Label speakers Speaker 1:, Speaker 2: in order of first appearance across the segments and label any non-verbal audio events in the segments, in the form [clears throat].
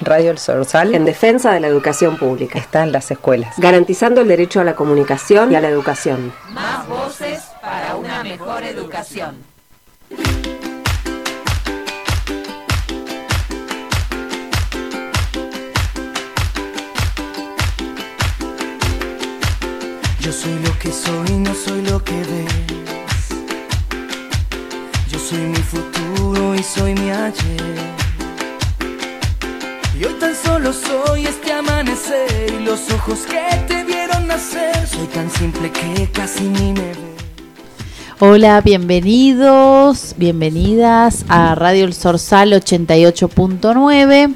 Speaker 1: Radio El Sorsal
Speaker 2: en defensa de la educación pública.
Speaker 1: Está en las escuelas.
Speaker 2: Garantizando el derecho a la comunicación y a la educación.
Speaker 3: Más voces para una mejor educación.
Speaker 4: Yo soy lo que soy, no soy lo que ves. Yo soy mi futuro y soy mi ayer. Y hoy tan solo soy este amanecer y los ojos que te vieron nacer. Soy tan simple que casi ni me ve.
Speaker 5: Hola, bienvenidos, bienvenidas a Radio El Sorsal 88.9.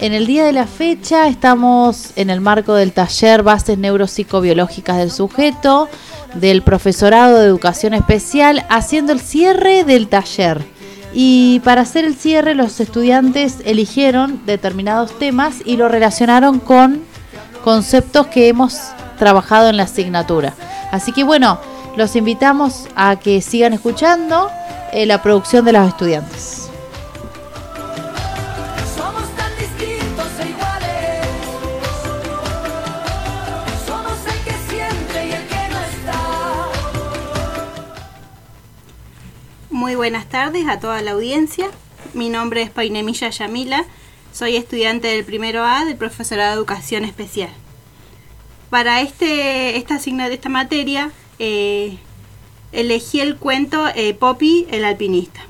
Speaker 5: En el día de la fecha estamos en el marco del taller Bases Neuropsicobiológicas del Sujeto del Profesorado de Educación Especial haciendo el cierre del taller. Y para hacer el cierre los estudiantes eligieron determinados temas y lo relacionaron con conceptos que hemos trabajado en la asignatura. Así que bueno, los invitamos a que sigan escuchando eh, la producción de los estudiantes.
Speaker 6: Muy buenas tardes a toda la audiencia. Mi nombre es Painemilla Yamila. Soy estudiante del primero A del profesorado de Educación Especial. Para este, esta, asigna, esta materia eh, elegí el cuento eh, Poppy el alpinista.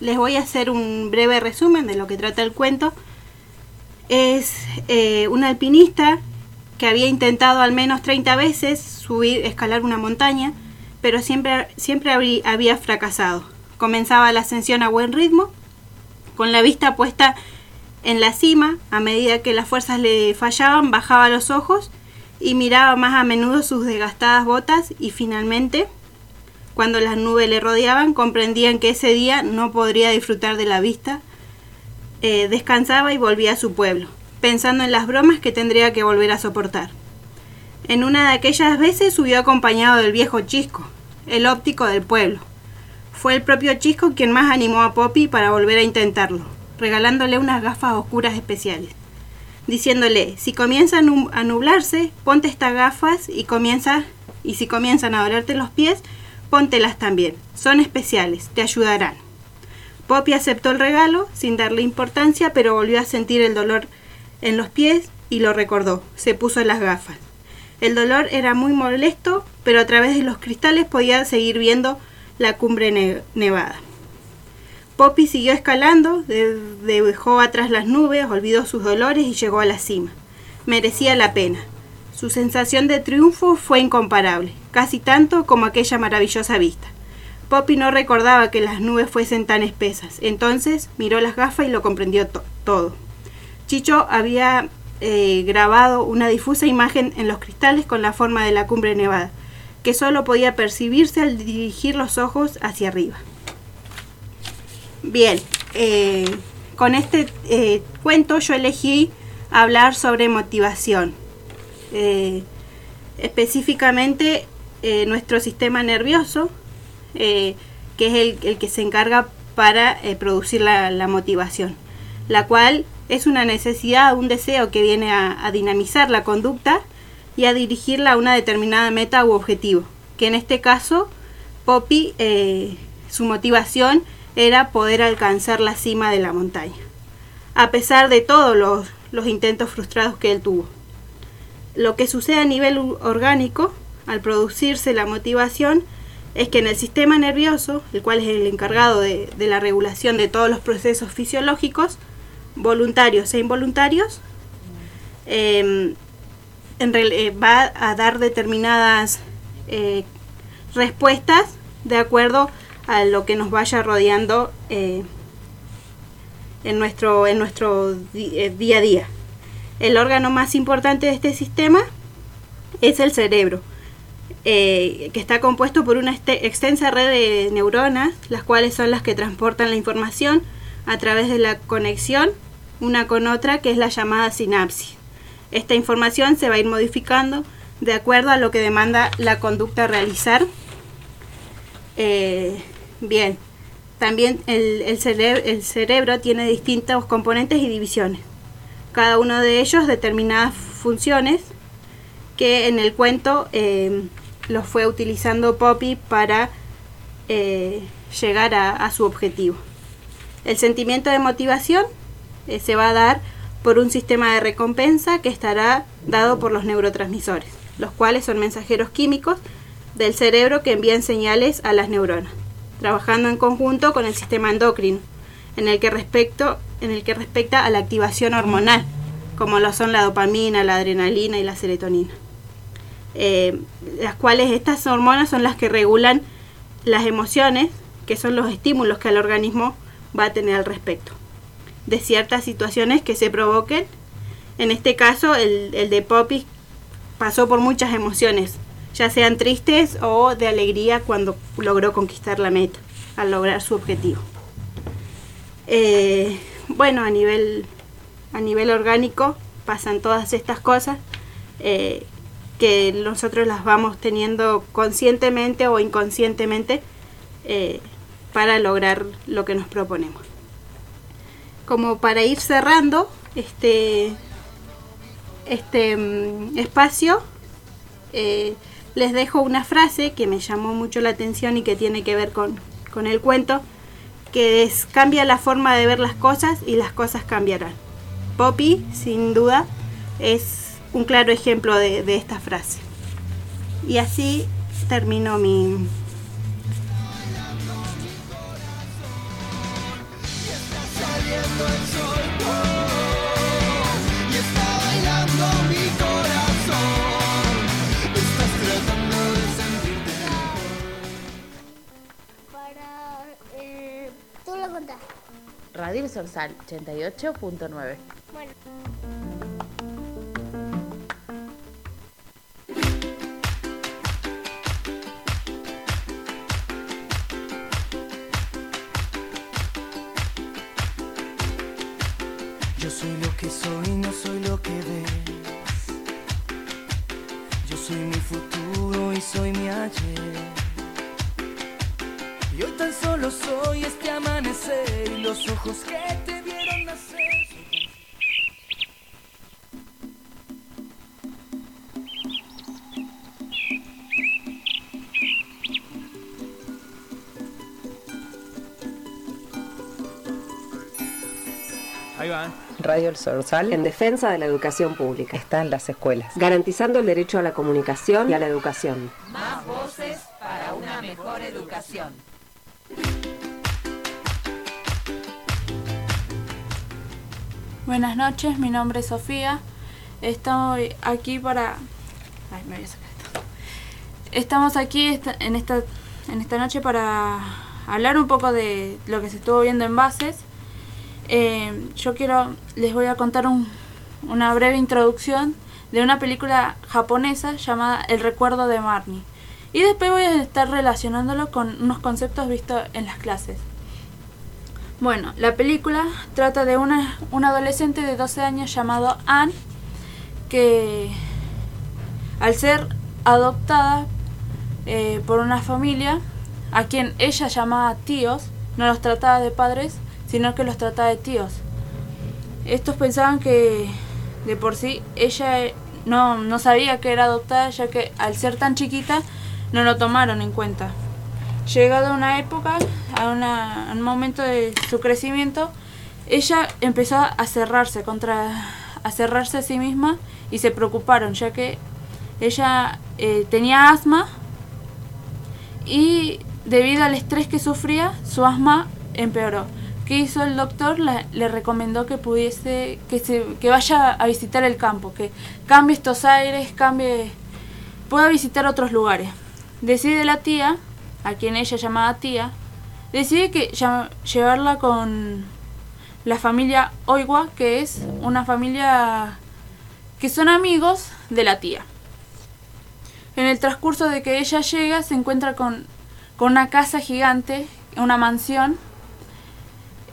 Speaker 6: Les voy a hacer un breve resumen de lo que trata el cuento. Es eh, un alpinista que había intentado al menos 30 veces subir, escalar una montaña, pero siempre, siempre había fracasado. Comenzaba la ascensión a buen ritmo, con la vista puesta en la cima, a medida que las fuerzas le fallaban, bajaba los ojos y miraba más a menudo sus desgastadas botas y finalmente, cuando las nubes le rodeaban, comprendían que ese día no podría disfrutar de la vista. Eh, descansaba y volvía a su pueblo, pensando en las bromas que tendría que volver a soportar. En una de aquellas veces subió acompañado del viejo Chisco, el óptico del pueblo. Fue el propio Chisco quien más animó a Poppy para volver a intentarlo, regalándole unas gafas oscuras especiales, diciéndole, si comienza a nu- a nublarse, ponte estas gafas y comienza y si comienzan a dolerte los pies, póntelas también. Son especiales, te ayudarán. Poppy aceptó el regalo sin darle importancia, pero volvió a sentir el dolor en los pies y lo recordó. Se puso las gafas. El dolor era muy molesto, pero a través de los cristales podía seguir viendo la cumbre ne- nevada. Poppy siguió escalando, de- dejó atrás las nubes, olvidó sus dolores y llegó a la cima. Merecía la pena. Su sensación de triunfo fue incomparable, casi tanto como aquella maravillosa vista. Poppy no recordaba que las nubes fuesen tan espesas, entonces miró las gafas y lo comprendió to- todo. Chicho había eh, grabado una difusa imagen en los cristales con la forma de la cumbre nevada, que solo podía percibirse al dirigir los ojos hacia arriba. Bien, eh, con este eh, cuento yo elegí hablar sobre motivación. Específicamente nuestro sistema nervioso, que es el, que se encarga para producir la motivación, la cual es una necesidad, un deseo que viene a, dinamizar la conducta y a dirigirla a una determinada meta u objetivo, que en este caso Poppy, eh, su motivación era poder alcanzar la cima de la montaña, a pesar de todos los, los intentos frustrados que él tuvo. Lo que sucede a nivel orgánico, al producirse la motivación, es que en el sistema nervioso, el cual es el encargado de, de la regulación de todos los procesos fisiológicos, voluntarios e involuntarios, eh, en eh, va a dar determinadas eh, respuestas de acuerdo a lo que nos vaya rodeando eh, en nuestro, en nuestro día a día. El órgano más importante de este sistema es el cerebro, que está compuesto por una este- extensa red de neuronas, las cuales son las que transportan la información a través de la conexión una con otra, que es la llamada sinapsis. Esta información se va a ir modificando de acuerdo a lo que demanda la conducta a realizar. Eh, bien, también el, el, cere- el cerebro tiene distintos componentes y divisiones. Cada uno de ellos determinadas funciones que en el cuento eh, los fue utilizando Poppy para eh, llegar a su objetivo. El sentimiento de motivación eh, se va a dar por un sistema de recompensa que estará dado por los neurotransmisores, los cuales son mensajeros químicos del cerebro que envían señales a las neuronas, trabajando en conjunto con el sistema endocrino, en el que, respecto, en el que respecta a la activación hormonal, como lo son la dopamina, la adrenalina y la serotonina. Eh, las cuales estas hormonas son las que regulan las emociones, que son los estímulos que el organismo va a tener al respecto de ciertas situaciones que se provoquen. En este caso, el, el de Poppy pasó por muchas emociones, ya sean tristes o de alegría cuando logró conquistar la meta, al lograr su objetivo. Eh, bueno, a nivel, a nivel orgánico pasan todas estas cosas eh, que nosotros las vamos teniendo conscientemente o inconscientemente eh, para lograr lo que nos proponemos como para ir cerrando este, este mm, espacio, eh, les dejo una frase que me llamó mucho la atención y que tiene que ver con, con el cuento, que es cambia la forma de ver las cosas y las cosas cambiarán. Poppy, sin duda, es un claro ejemplo de, de esta frase. Y así termino mi,
Speaker 5: Radio El Sorsal 88.9.
Speaker 7: Bueno.
Speaker 1: Radio El Sorsal
Speaker 2: En defensa de la educación pública.
Speaker 1: está en las escuelas.
Speaker 2: Garantizando el derecho a la comunicación y a la educación.
Speaker 3: Más voces para una mejor educación.
Speaker 8: Buenas noches, mi nombre es Sofía. Estoy aquí para. Ay, me voy a sacar esto. Estamos aquí esta- en esta, en esta noche para hablar un poco de lo que se estuvo viendo en bases. Eh, yo quiero, les voy a contar un- una breve introducción de una película japonesa llamada El recuerdo de Marnie. Y después voy a estar relacionándolo con unos conceptos vistos en las clases. Bueno, la película trata de una, un adolescente de 12 años llamado Anne que al ser adoptada eh, por una familia a quien ella llamaba tíos, no los trataba de padres, sino que los trataba de tíos. Estos pensaban que de por sí ella eh, no, no sabía que era adoptada, ya que al ser tan chiquita no lo tomaron en cuenta. Llegado a una época, a, una- un momento de su crecimiento, ella empezó a cerrarse contra a cerrarse a sí misma y se preocuparon ya que ella eh, tenía asma y debido al estrés que sufría su asma empeoró. ¿Qué hizo el doctor? Le recomendó que pudiese que se que vaya a visitar el campo, que cambie estos aires, cambie pueda visitar otros lugares. Decide la tía, a quien ella llamaba tía, decide que llevarla con la familia Oiwa, que es una familia que son amigos de la tía. En el transcurso de que ella llega, se encuentra con, con una casa gigante, una mansión,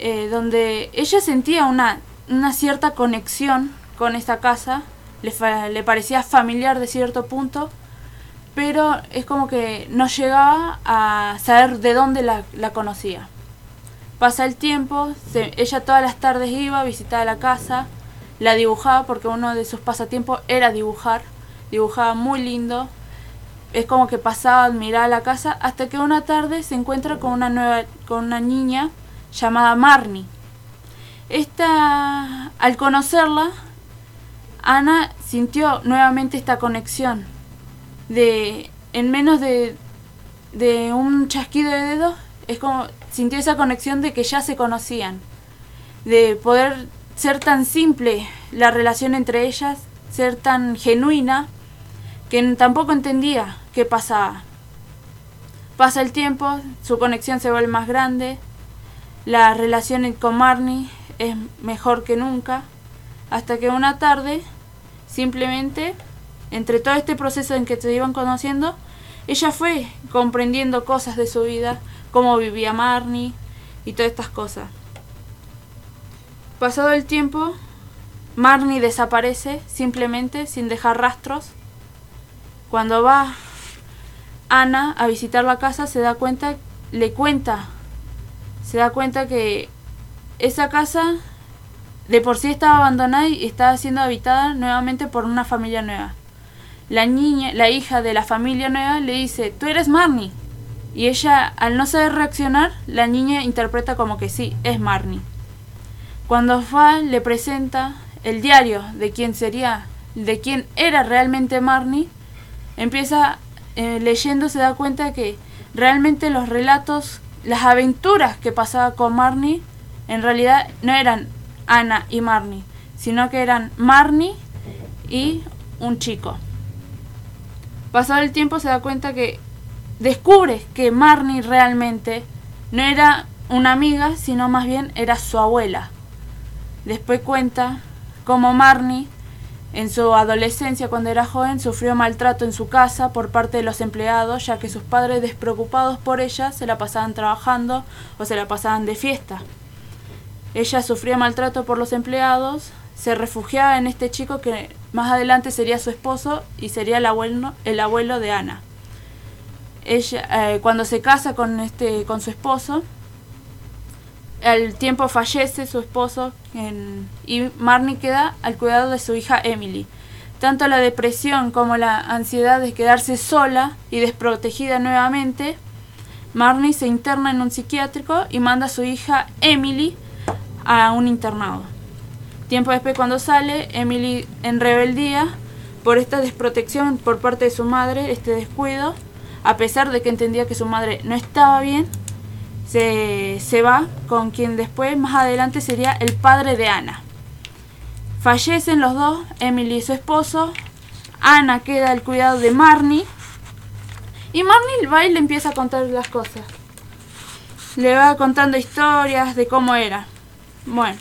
Speaker 8: eh, donde ella sentía una, una cierta conexión con esta casa, le, fa- le parecía familiar de cierto punto, pero es como que no llegaba a saber de dónde la, la conocía. Pasa el tiempo, se- ella todas las tardes iba a visitar la casa, la dibujaba porque uno de sus pasatiempos era dibujar, dibujaba muy lindo, es como que pasaba a admirar la casa hasta que una tarde se encuentra con una nueva con una niña llamada Marnie. Esta al conocerla Ana sintió nuevamente esta conexión de en menos de de un chasquido de dedos es como sintió esa conexión de que ya se conocían de poder ser tan simple la relación entre ellas ser tan genuina que tampoco entendía qué pasaba pasa el tiempo su conexión se vuelve más grande la relación con Marnie es mejor que nunca hasta que una tarde simplemente entre todo este proceso en que se iban conociendo ella fue comprendiendo cosas de su vida cómo vivía Marnie y todas estas cosas. Pasado el tiempo Marnie desaparece simplemente sin dejar rastros. Cuando va Ana a visitar la casa se da cuenta le cuenta se da cuenta que esa casa de por sí estaba abandonada y estaba siendo habitada nuevamente por una familia nueva. La niña, la hija de la familia nueva le dice, tú eres Marnie. Y ella, al no saber reaccionar, la niña interpreta como que sí, es Marnie. Cuando va, le presenta el diario de quién sería, de quién era realmente Marnie, empieza eh, leyendo, se da cuenta que realmente los relatos, las aventuras que pasaba con Marnie, en realidad no eran Ana y Marnie, sino que eran Marnie y un chico. Pasado el tiempo se da cuenta que descubre que Marnie realmente no era una amiga, sino más bien era su abuela. Después cuenta cómo Marnie en su adolescencia, cuando era joven, sufrió maltrato en su casa por parte de los empleados, ya que sus padres, despreocupados por ella, se la pasaban trabajando o se la pasaban de fiesta. Ella sufría maltrato por los empleados, se refugiaba en este chico que más adelante sería su esposo y sería el abuelo, el abuelo de Ana. Ella, eh, cuando se casa con, este, con su esposo, al tiempo fallece su esposo y Marnie queda al cuidado de su hija Emily. Tanto la depresión como la ansiedad de quedarse sola y desprotegida nuevamente, Marnie se interna en un psiquiátrico y manda a su hija Emily a un internado. Tiempo después cuando sale, Emily en rebeldía por esta desprotección por parte de su madre, este descuido, a pesar de que entendía que su madre no estaba bien, se, se va con quien después, más adelante, sería el padre de Ana. Fallecen los dos, Emily y su esposo. Ana queda al cuidado de Marnie. Y Marnie va y le empieza a contar las cosas. Le va contando historias de cómo era. Bueno,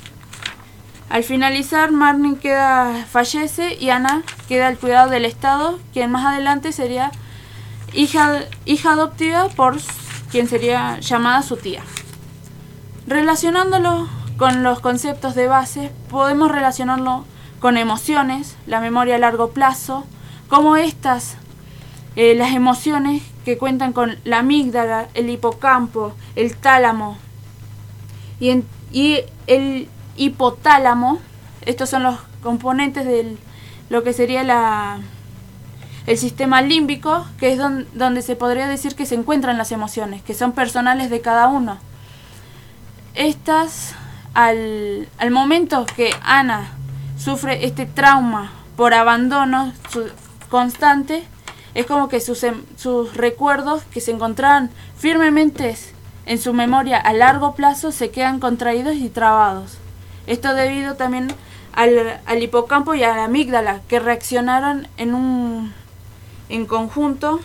Speaker 8: al finalizar, Marnie queda, fallece y Ana queda al cuidado del Estado, quien más adelante sería hija, hija adoptiva por quien sería llamada su tía. Relacionándolo con los conceptos de base, podemos relacionarlo con emociones, la memoria a largo plazo, como estas, eh, las emociones que cuentan con la amígdala, el hipocampo, el tálamo y, y el hipotálamo, estos son los componentes de lo que sería la, el sistema límbico, que es don- donde se podría decir que se encuentran las emociones, que son personales de cada uno. Estas, al, al momento que Ana sufre este trauma por abandono constante, es como que sus, em- sus recuerdos que se encontraban firmemente en su memoria a largo plazo se quedan contraídos y trabados. Esto debido también al, al hipocampo y a la amígdala que reaccionaron en un en conjunto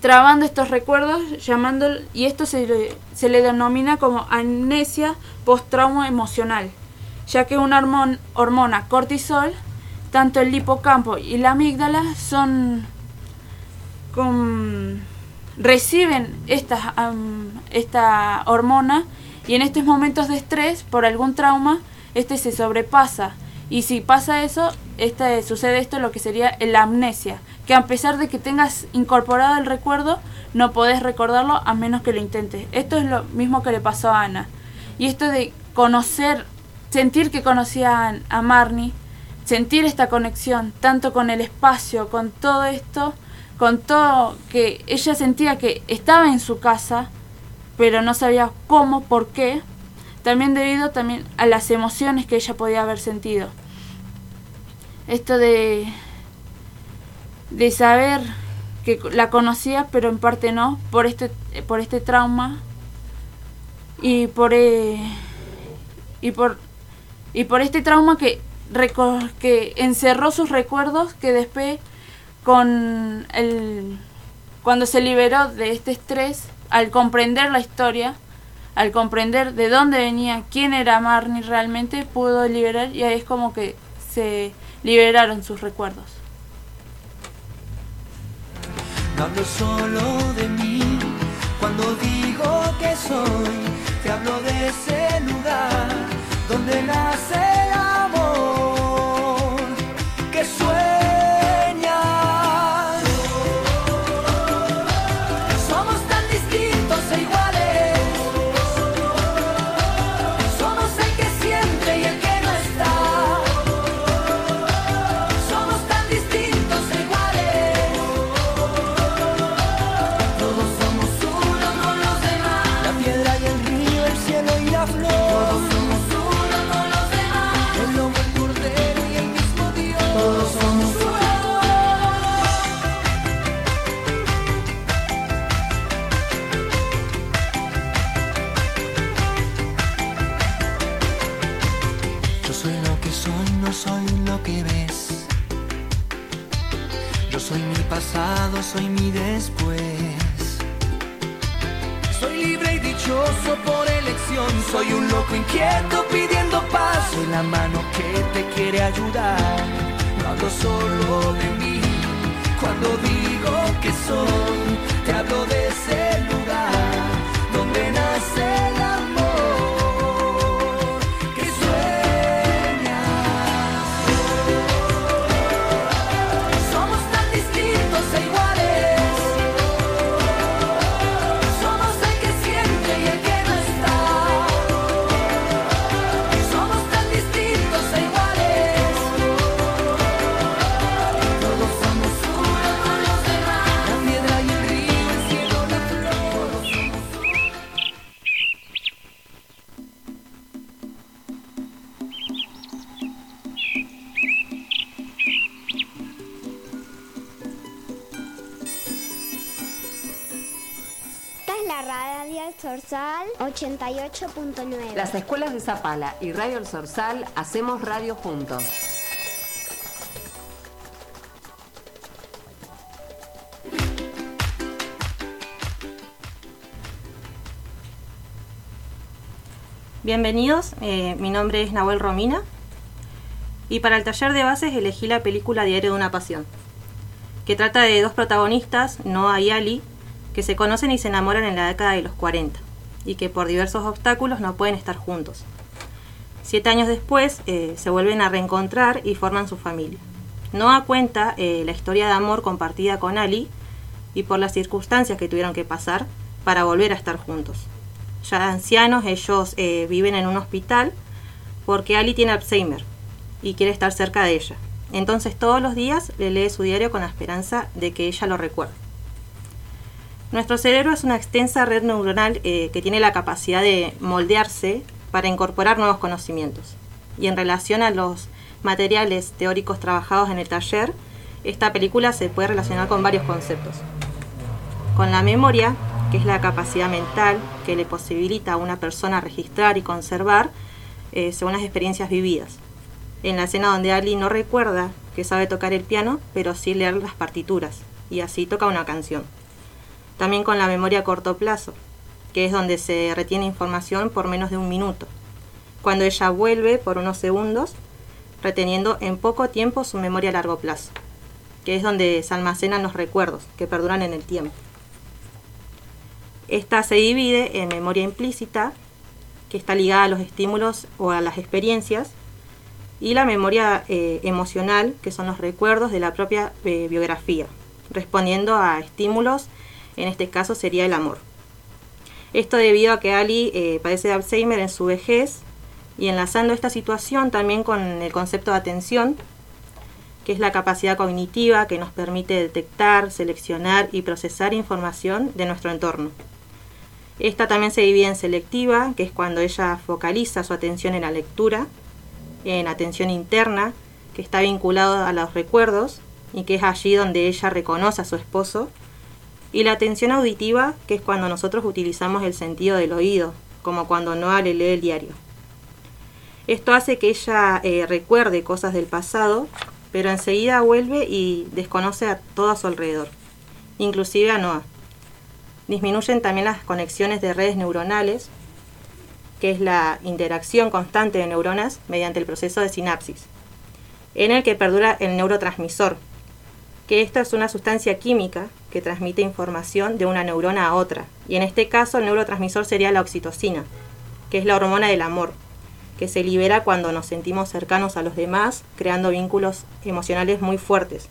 Speaker 8: trabando estos recuerdos llamando y esto se, le- se le denomina como amnesia post-trauma emocional ya que una hormon- hormona cortisol tanto el hipocampo y la amígdala son con- reciben esta, esta hormona y en estos momentos de estrés por algún trauma este se sobrepasa y si pasa eso sucede esto lo que sería la amnesia que a pesar de que tengas incorporado el recuerdo no podés recordarlo a menos que lo intentes. Esto es lo mismo que le pasó a Ana. Y esto de conocer, sentir que conocía a, a Marnie, sentir esta conexión, tanto con el espacio, con todo esto, con todo que ella sentía que estaba en su casa, pero no sabía cómo, por qué, también debido también a las emociones que ella podía haber sentido. Esto de de saber que la conocía, pero en parte no, por este por este trauma y por eh, y por y por este trauma que que encerró sus recuerdos que después con el cuando se liberó de este estrés al comprender la historia al comprender de dónde venía quién era Marnie realmente pudo liberar y ahí es como que se liberaron sus recuerdos.
Speaker 4: No hablo solo de mí cuando digo que soy te hablo de ese lugar donde nace soy mi después. Soy libre y dichoso por elección. Soy un loco inquieto pidiendo paz. Soy la mano que te quiere ayudar. No hablo solo de mí. Cuando digo que soy, te hablo de ese
Speaker 7: 88.9.
Speaker 2: Las escuelas de Zapala y Radio El Sorsal hacemos radio juntos.
Speaker 9: Bienvenidos, eh, mi nombre es Nahuel Romina y para el taller de bases elegí la película Diario de una Pasión, que trata de dos protagonistas, Noah y Ali, que se conocen y se enamoran en la década de los 40 y que por diversos obstáculos no pueden estar juntos. Siete años después eh, se vuelven a reencontrar y forman su familia. Noah cuenta eh, la historia de amor compartida con Ali y por las circunstancias que tuvieron que pasar para volver a estar juntos. Ya ancianos, ellos eh, viven en un hospital porque Ali tiene Alzheimer y quiere estar cerca de ella. Entonces todos los días le lee su diario con la esperanza de que ella lo recuerde. Nuestro cerebro es una extensa red neuronal eh, que tiene la capacidad de moldearse para incorporar nuevos conocimientos. Y en relación a los materiales teóricos trabajados en el taller, esta película se puede relacionar con varios conceptos. Con la memoria, que es la capacidad mental que le posibilita a una persona registrar y conservar eh, según las experiencias vividas. En la escena donde Ali no recuerda que sabe tocar el piano, pero sí leer las partituras, y así toca una canción también con la memoria a corto plazo, que es donde se retiene información por menos de un minuto, cuando ella vuelve por unos segundos, reteniendo en poco tiempo su memoria a largo plazo, que es donde se almacenan los recuerdos que perduran en el tiempo. Esta se divide en memoria implícita, que está ligada a los estímulos o a las experiencias, y la memoria eh, emocional, que son los recuerdos de la propia eh, biografía, respondiendo a estímulos en este caso sería el amor. Esto debido a que Ali eh, padece de Alzheimer en su vejez y enlazando esta situación también con el concepto de atención, que es la capacidad cognitiva que nos permite detectar, seleccionar y procesar información de nuestro entorno. Esta también se divide en selectiva, que es cuando ella focaliza su atención en la lectura, en atención interna, que está vinculado a los recuerdos y que es allí donde ella reconoce a su esposo, y la atención auditiva, que es cuando nosotros utilizamos el sentido del oído, como cuando Noah le lee el diario. Esto hace que ella eh, recuerde cosas del pasado, pero enseguida vuelve y desconoce a todo a su alrededor, inclusive a Noah. Disminuyen también las conexiones de redes neuronales, que es la interacción constante de neuronas mediante el proceso de sinapsis, en el que perdura el neurotransmisor, que esta es una sustancia química que transmite información de una neurona a otra, y en este caso el neurotransmisor sería la oxitocina, que es la hormona del amor, que se libera cuando nos sentimos cercanos a los demás, creando vínculos emocionales muy fuertes.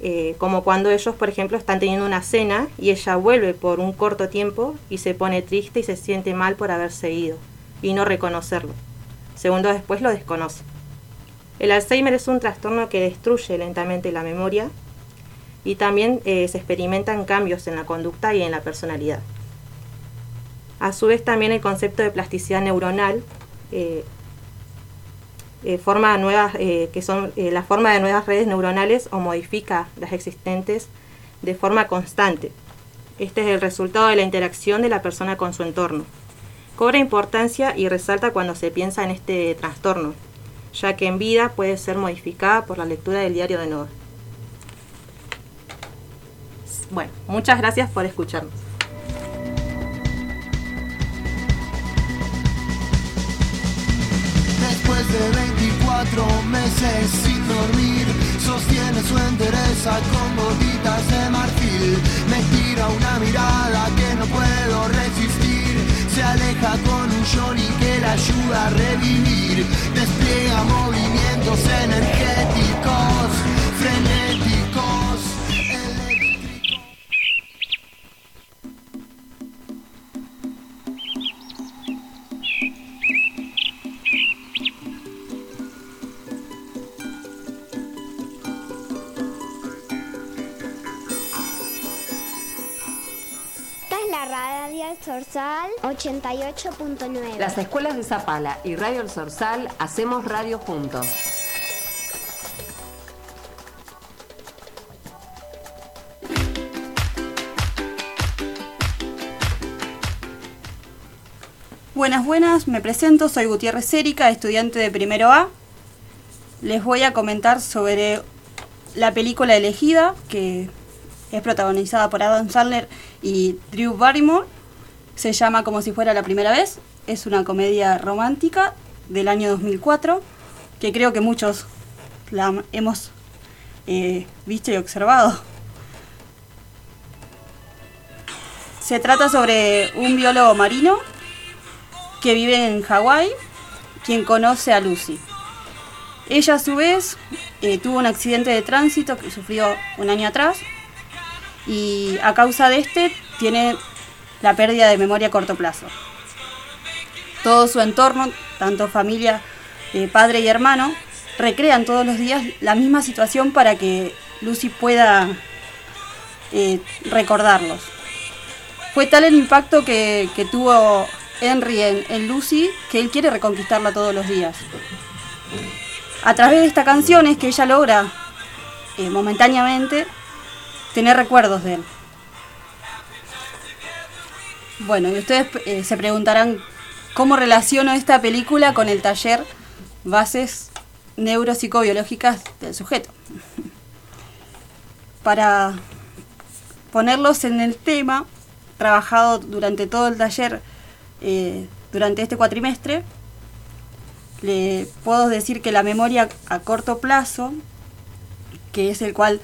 Speaker 9: Eh, como cuando ellos, por ejemplo, están teniendo una cena y ella vuelve por un corto tiempo y se pone triste y se siente mal por haberse ido y no reconocerlo. Segundos después lo desconoce. El Alzheimer es un trastorno que destruye lentamente la memoria y también eh, se experimentan cambios en la conducta y en la personalidad. A su vez también el concepto de plasticidad neuronal eh, eh, forma nuevas, que son la forma de nuevas redes neuronales o modifica las existentes de forma constante. Este es el resultado de la interacción de la persona con su entorno. Cobra importancia y resalta cuando se piensa en este trastorno, ya que en vida puede ser modificada por la lectura del diario de Noah. Bueno, muchas gracias por escucharnos.
Speaker 7: Después de 24 meses sin dormir, sostiene su entereza con gotitas de marfil. Me tira una mirada que no puedo resistir. Se aleja con un Johnny que la ayuda a revivir. Despliega movimientos energéticos, frenéticos.
Speaker 10: Sorsal 88.9.
Speaker 2: Las escuelas de Zapala y Radio El Sorsal hacemos radio juntos.
Speaker 11: Buenas, buenas, me presento, soy Gutiérrez Erika, estudiante de primero A. Les voy a comentar sobre la película elegida, que es protagonizada por Adam Sandler y Drew Barrymore. Se llama Como si fuera la primera vez. Es una comedia romántica del año 2004, que creo que muchos la hemos eh, visto y observado. Se trata sobre un biólogo marino que vive en Hawái, quien conoce a Lucy. Ella a su vez eh, tuvo un accidente de tránsito que sufrió un año atrás y a causa de este tiene la pérdida de memoria a corto plazo. Todo su entorno, tanto familia, eh, padre y hermano, recrean todos los días la misma situación para que Lucy pueda eh, recordarlos. Fue tal el impacto que, que tuvo Henry en, Lucy que él quiere reconquistarla todos los días. A través de esta canción es que ella logra eh, momentáneamente tener recuerdos de él. Bueno, y ustedes eh, se preguntarán cómo relaciono esta película con el taller Bases Neuropsicobiológicas del Sujeto. [laughs] Para ponerlos en el tema, trabajado durante todo el taller, eh, durante este cuatrimestre, le puedo decir que la memoria a corto plazo, que es el cual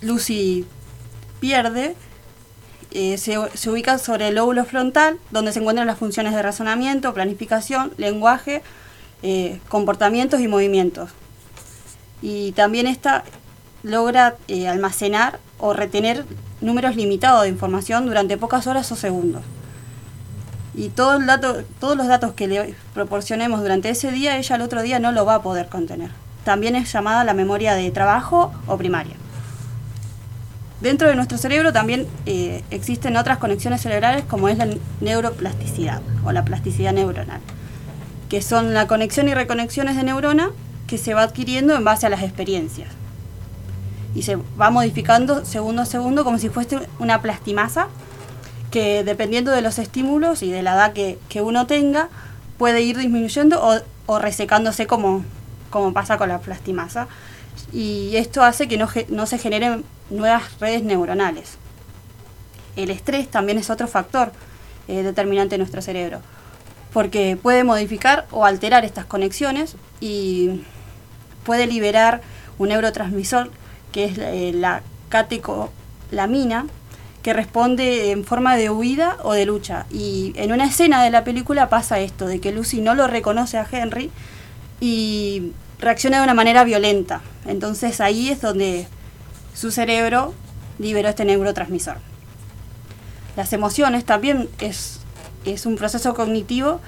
Speaker 11: Lucy pierde, eh, se, se ubica sobre el lóbulo frontal, donde se encuentran las funciones de razonamiento, planificación, lenguaje, eh, comportamientos y movimientos. Y también está logra eh, almacenar o retener números limitados de información durante pocas horas o segundos. Y todos los datos que le proporcionemos durante ese día, ella al otro día no lo va a poder contener. También es llamada la memoria de trabajo o primaria. Dentro de nuestro cerebro también eh, existen otras conexiones cerebrales como es la neuroplasticidad o la plasticidad neuronal, que son la conexión y reconexiones de neurona que se va adquiriendo en base a las experiencias. Y se va modificando segundo a segundo como si fuese una plastimasa que dependiendo de los estímulos y de la edad que, uno tenga, puede ir disminuyendo o, o resecándose como, como pasa con la plastimasa. Y esto hace que no, no se generen nuevas redes neuronales. El estrés también es otro factor eh, determinante en nuestro cerebro, porque puede modificar o alterar estas conexiones y puede liberar un neurotransmisor que es eh, la catecolamina, que responde en forma de huida o de lucha. Y en una escena de la película pasa esto, de que Lucy no lo reconoce a Henry y reacciona de una manera violenta. Entonces ahí es donde su cerebro liberó este neurotransmisor. Las emociones también es, es un proceso cognitivo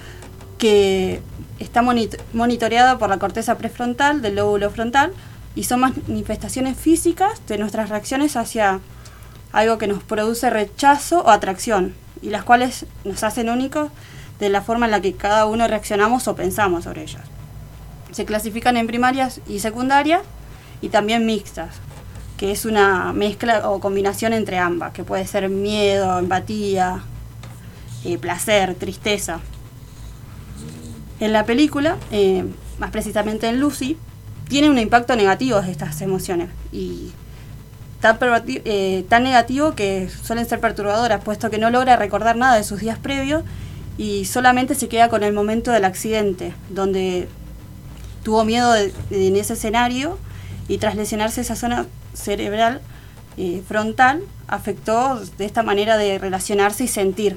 Speaker 11: que está monitoreado por la corteza prefrontal del lóbulo frontal y son manifestaciones físicas de nuestras reacciones hacia algo que nos produce rechazo o atracción y las cuales nos hacen únicos de la forma en la que cada uno reaccionamos o pensamos sobre ellas. Se clasifican en primarias y secundarias y también mixtas, que es una mezcla o combinación entre ambas, que puede ser miedo, empatía, eh, placer, tristeza. En la película, eh, más precisamente en Lucy, tiene un impacto negativo de estas emociones y tan, eh, tan negativo que suelen ser perturbadoras, puesto que no logra recordar nada de sus días previos y solamente se queda con el momento del accidente, donde tuvo miedo en ese escenario y tras lesionarse esa zona cerebral eh, frontal afectó de esta manera de relacionarse y sentir.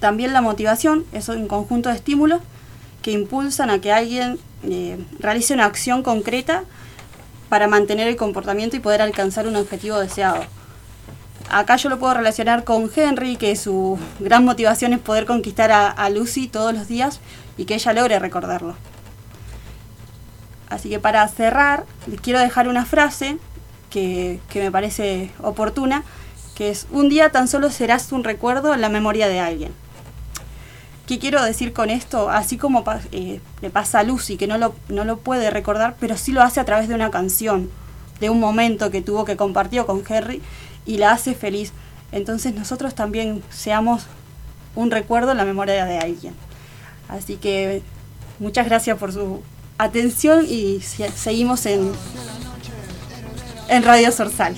Speaker 11: También la motivación es un conjunto de estímulos que impulsan a que alguien eh, realice una acción concreta para mantener el comportamiento y poder alcanzar un objetivo deseado. Acá yo lo puedo relacionar con Henry, que su gran motivación es poder conquistar a Lucy todos los días y que ella logre recordarlo. Así que para cerrar, quiero dejar una frase que, me parece oportuna, que es, un día tan solo serás un recuerdo en la memoria de alguien. ¿Qué quiero decir con esto? Así como eh, le pasa a Lucy, que no lo, no lo puede recordar, pero sí lo hace a través de una canción, de un momento que tuvo que compartió con Henry y la hace feliz. Entonces nosotros también seamos un recuerdo en la memoria de alguien. Así que muchas gracias por su atención y seguimos en, en Radio Sorsal.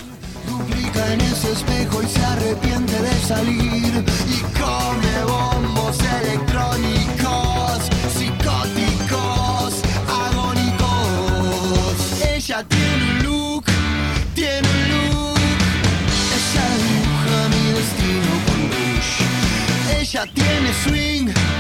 Speaker 4: Duplica en ese espejo y se arrepiente de salir y come bombos electrónicos, psicóticos, agónicos. Ella tiene un look, tiene un look. Ella dibuja mi destino con Bush. Ella tiene swing.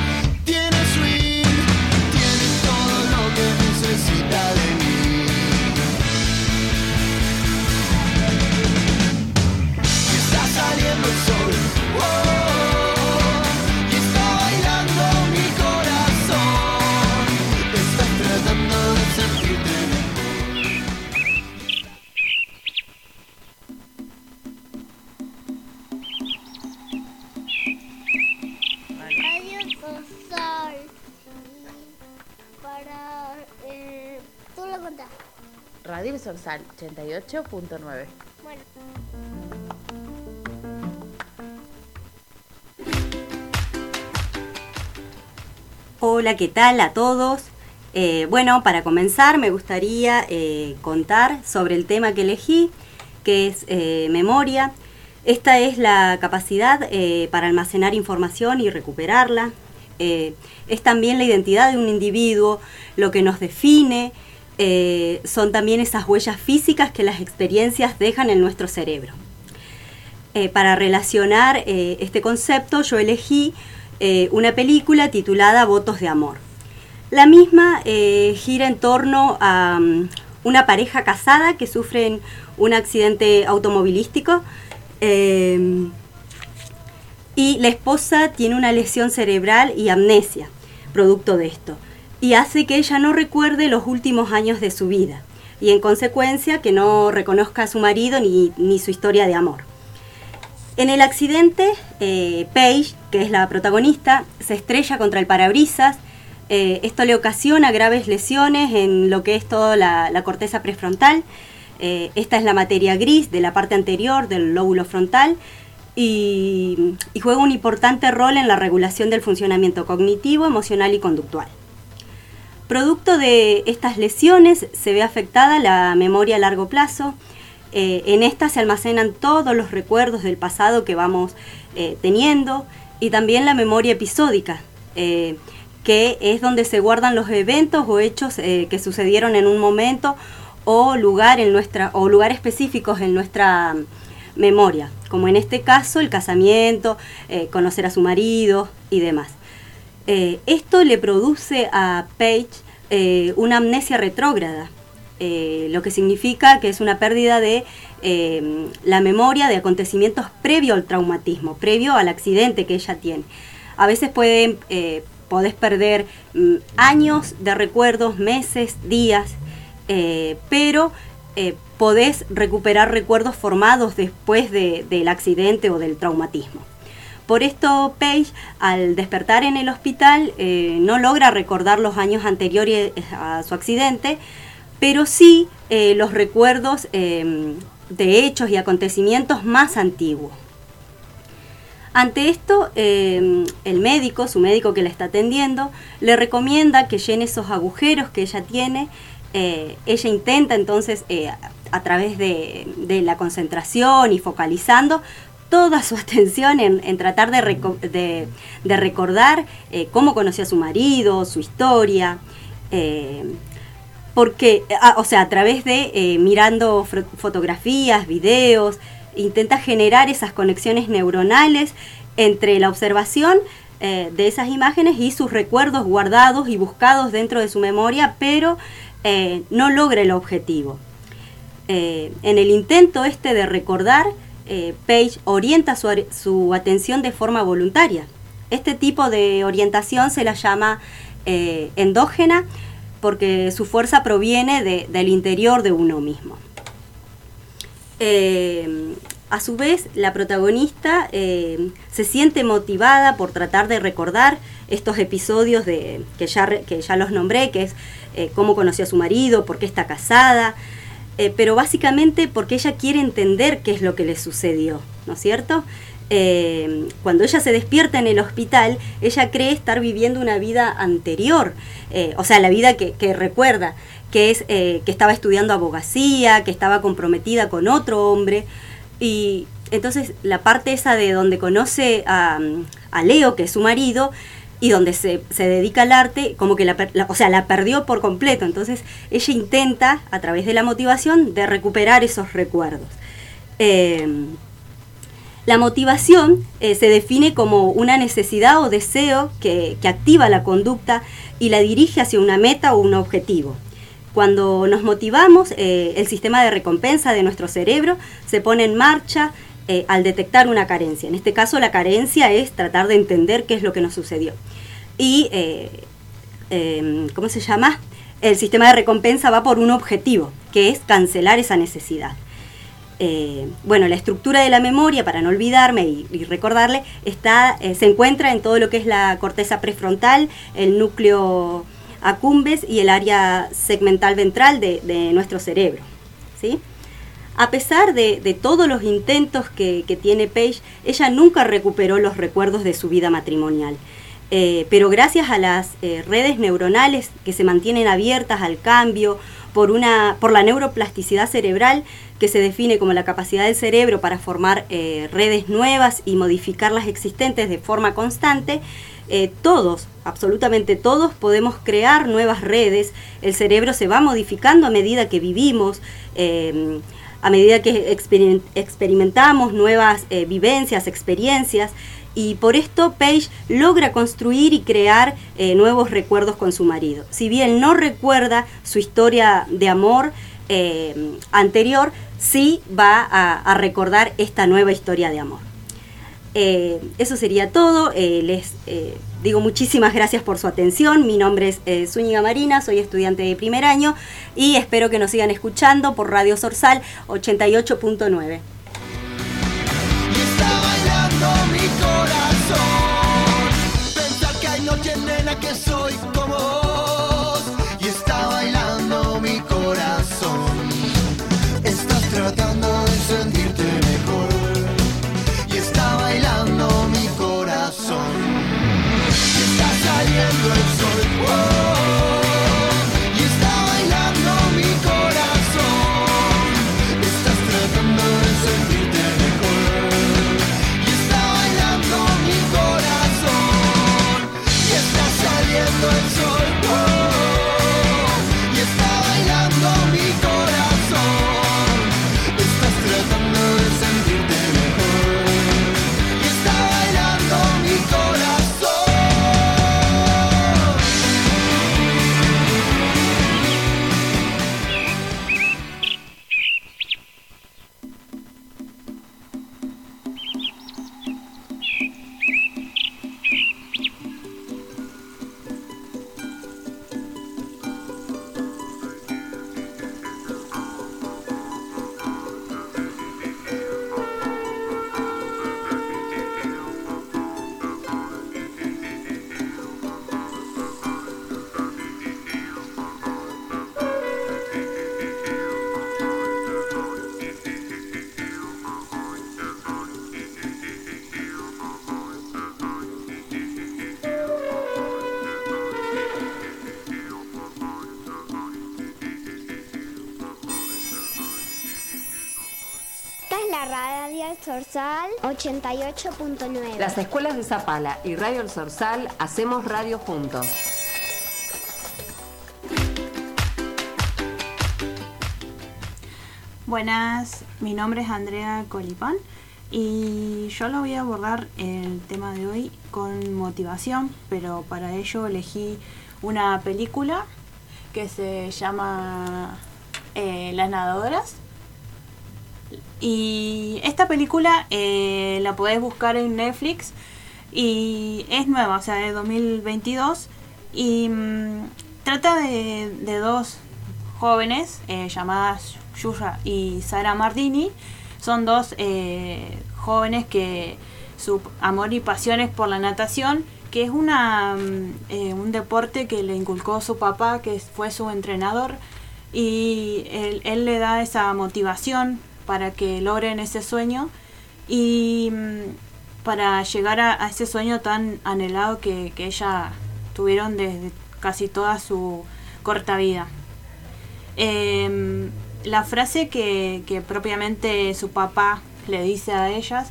Speaker 5: Radio Sorsal 88.9. Bueno.
Speaker 12: Hola, ¿qué tal a todos? Eh, bueno, para comenzar me gustaría eh, contar sobre el tema que elegí, que es eh, memoria. Esta es la capacidad para almacenar información y recuperarla. es también la identidad de un individuo, lo que nos define, eh, son también esas huellas físicas que las experiencias dejan en nuestro cerebro. Eh, para relacionar eh, este concepto yo elegí una película titulada Votos de Amor. La misma gira en torno a mm, una pareja casada que sufren un accidente automovilístico. y la esposa tiene una lesión cerebral y amnesia, producto de esto, y hace que ella no recuerde los últimos años de su vida, y en consecuencia que no reconozca a su marido ni, ni su historia de amor. En el accidente, eh, Paige, que es la protagonista, se estrella contra el parabrisas. eh, esto le ocasiona graves lesiones en lo que es toda la, corteza prefrontal. Eh, esta es la materia gris de la parte anterior del lóbulo frontal y juega un importante rol en la regulación del funcionamiento cognitivo, emocional y conductual. Producto de estas lesiones se ve afectada la memoria a largo plazo. Eh, en esta se almacenan todos los recuerdos del pasado que vamos eh, teniendo y también la memoria episódica, eh, que es donde se guardan los eventos o hechos eh, que sucedieron en un momento o lugar en nuestra o lugar específicos en nuestra memoria, como en este caso el casamiento, eh, conocer a su marido y demás. Eh, esto le produce a Paige eh, una amnesia retrógrada, eh, lo que significa que es una pérdida de eh, la memoria de acontecimientos previo al traumatismo, previo al accidente que ella tiene. A veces pueden, podés perder mm, años de recuerdos, meses, días, pero podés recuperar recuerdos formados después de- del accidente o del traumatismo. Por esto, Paige, al despertar en el hospital, eh, no logra recordar los años anteriores a su accidente, pero sí eh, los recuerdos eh, de hechos y acontecimientos más antiguos. Ante esto, eh, el médico, su médico que la está atendiendo, le recomienda que llene esos agujeros que ella tiene. Eh, ella intenta entonces, eh, a, través de la concentración y focalizando, toda su [laughs] atención en, tratar de, reco- de- de recordar eh, cómo conoció a su marido, su historia. eh, porque, ah, o sea, a través de eh, mirando fotografías, videos, intenta generar esas conexiones neuronales entre la observación de esas imágenes y sus recuerdos guardados y buscados dentro de su memoria, pero no logra el objetivo. En el intento este de recordar, eh, Page orienta su, su atención de forma voluntaria. Este tipo de orientación se la llama eh, endógena porque su fuerza proviene de- del interior de uno mismo. Eh, a su vez, la protagonista eh, se siente motivada por tratar de recordar estos episodios de, que, ya, que ya los nombré, que es cómo conoció a su marido, por qué está casada, eh, pero básicamente porque ella quiere entender qué es lo que le sucedió, ¿no es cierto? Eh, cuando ella se despierta en el hospital, ella cree estar viviendo una vida anterior, eh, o sea, la vida que, recuerda, que es que estaba estudiando abogacía, que estaba comprometida con otro hombre, y entonces la parte esa de donde conoce a, a Leo, que es su marido, y donde se, se dedica al arte, como que la, la- o sea, la perdió por completo. Entonces ella intenta, a través de la motivación, de recuperar esos recuerdos. Eh, la motivación eh, se define como una necesidad o deseo que, que activa la conducta y la dirige hacia una meta o un objetivo. Cuando nos motivamos, eh, el sistema de recompensa de nuestro cerebro se pone en marcha eh, al detectar una carencia. En este caso, la carencia es tratar de entender qué es lo que nos sucedió. Y, eh, eh, ¿cómo se llama? El sistema de recompensa va por un objetivo, que es cancelar esa necesidad. Eh, bueno, la estructura de la memoria, para no olvidarme y, y recordarle, está, eh, se encuentra en todo lo que es la corteza prefrontal, el núcleo accumbens y el área segmental ventral de nuestro cerebro. ¿sí? A pesar de, de todos los intentos que, que tiene Paige, ella nunca recuperó los recuerdos de su vida matrimonial. Eh, pero gracias a las eh, redes neuronales que se mantienen abiertas al cambio, por, una, por la neuroplasticidad cerebral, que se define como la capacidad del cerebro para formar eh, redes nuevas y modificar las existentes de forma constante, todos, absolutamente todos, podemos crear nuevas redes. El cerebro se va modificando a medida que vivimos. A medida que experimentamos nuevas eh, vivencias, experiencias, y por esto Paige logra construir y crear eh, nuevos recuerdos con su marido. Si bien no recuerda su historia de amor, eh, anterior, sí va a, a recordar esta nueva historia de amor. Eso sería todo. Les digo muchísimas gracias por su atención. Mi nombre es eh, Zúñiga Marina, soy estudiante de primer año y espero que nos sigan escuchando por Radio Sorsal 88.9.
Speaker 13: bailando mi corazón. Pensar que
Speaker 7: Whoa. 88.9.
Speaker 2: Las escuelas de Zapala y Radio El Sorsal hacemos radio juntos.
Speaker 8: Buenas, mi nombre es Andrea Colipán y yo lo voy a abordar el tema de hoy con motivación, pero para ello elegí una película que se llama eh, Las Nadadoras. Y esta película eh, la podés buscar en Netflix y es nueva, o sea, de 2022 y mm, trata de, dos jóvenes eh, llamadas Yura y Sara Mardini. Son dos eh, jóvenes que su amor y pasión es por la natación, que es una, mm, un deporte que le inculcó su papá, que fue su entrenador, y él le da esa motivación para que logren ese sueño y mm, para llegar a, ese sueño tan anhelado que, que ella tuvieron desde casi toda su corta vida. Em, la frase que, que propiamente su papá le dice a ellas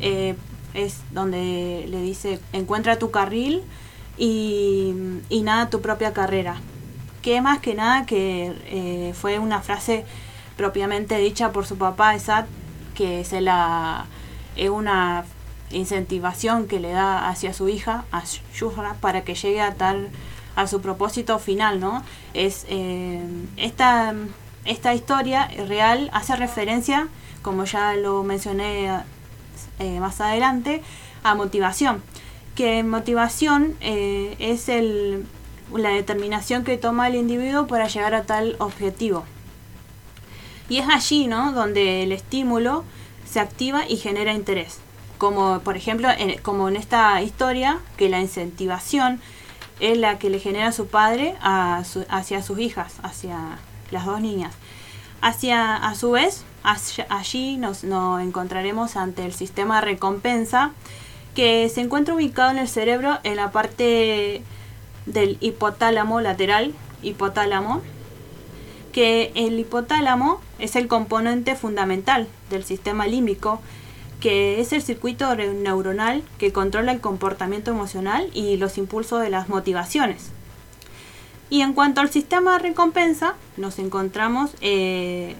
Speaker 8: eh, es donde le dice encuentra tu carril y, y nada tu propia carrera. Que más que nada que eh, fue una frase propiamente dicha por su papá Esat, que se la es una incentivación que le da hacia su hija, a Shura, para que llegue a tal a su propósito final, ¿no? Es eh, esta esta historia real hace referencia, como ya lo mencioné eh, más adelante, a motivación. Que motivación eh, es el, la determinación que toma el individuo para llegar a tal objetivo. Y es allí, ¿no? Donde el estímulo se activa y genera interés. Como por ejemplo, en, como en esta historia, que la incentivación es la que le genera su padre a hacia sus hijas, hacia las dos niñas. Hacia, a su vez, allí nos, nos encontraremos ante el sistema de recompensa que se encuentra ubicado en el cerebro en la parte del hipotálamo lateral, hipotálamo, que el hipotálamo es el componente fundamental del sistema límbico, que es el circuito neuronal que controla el comportamiento emocional y los impulsos de las motivaciones. Y en cuanto al sistema de recompensa, nos encontramos eh,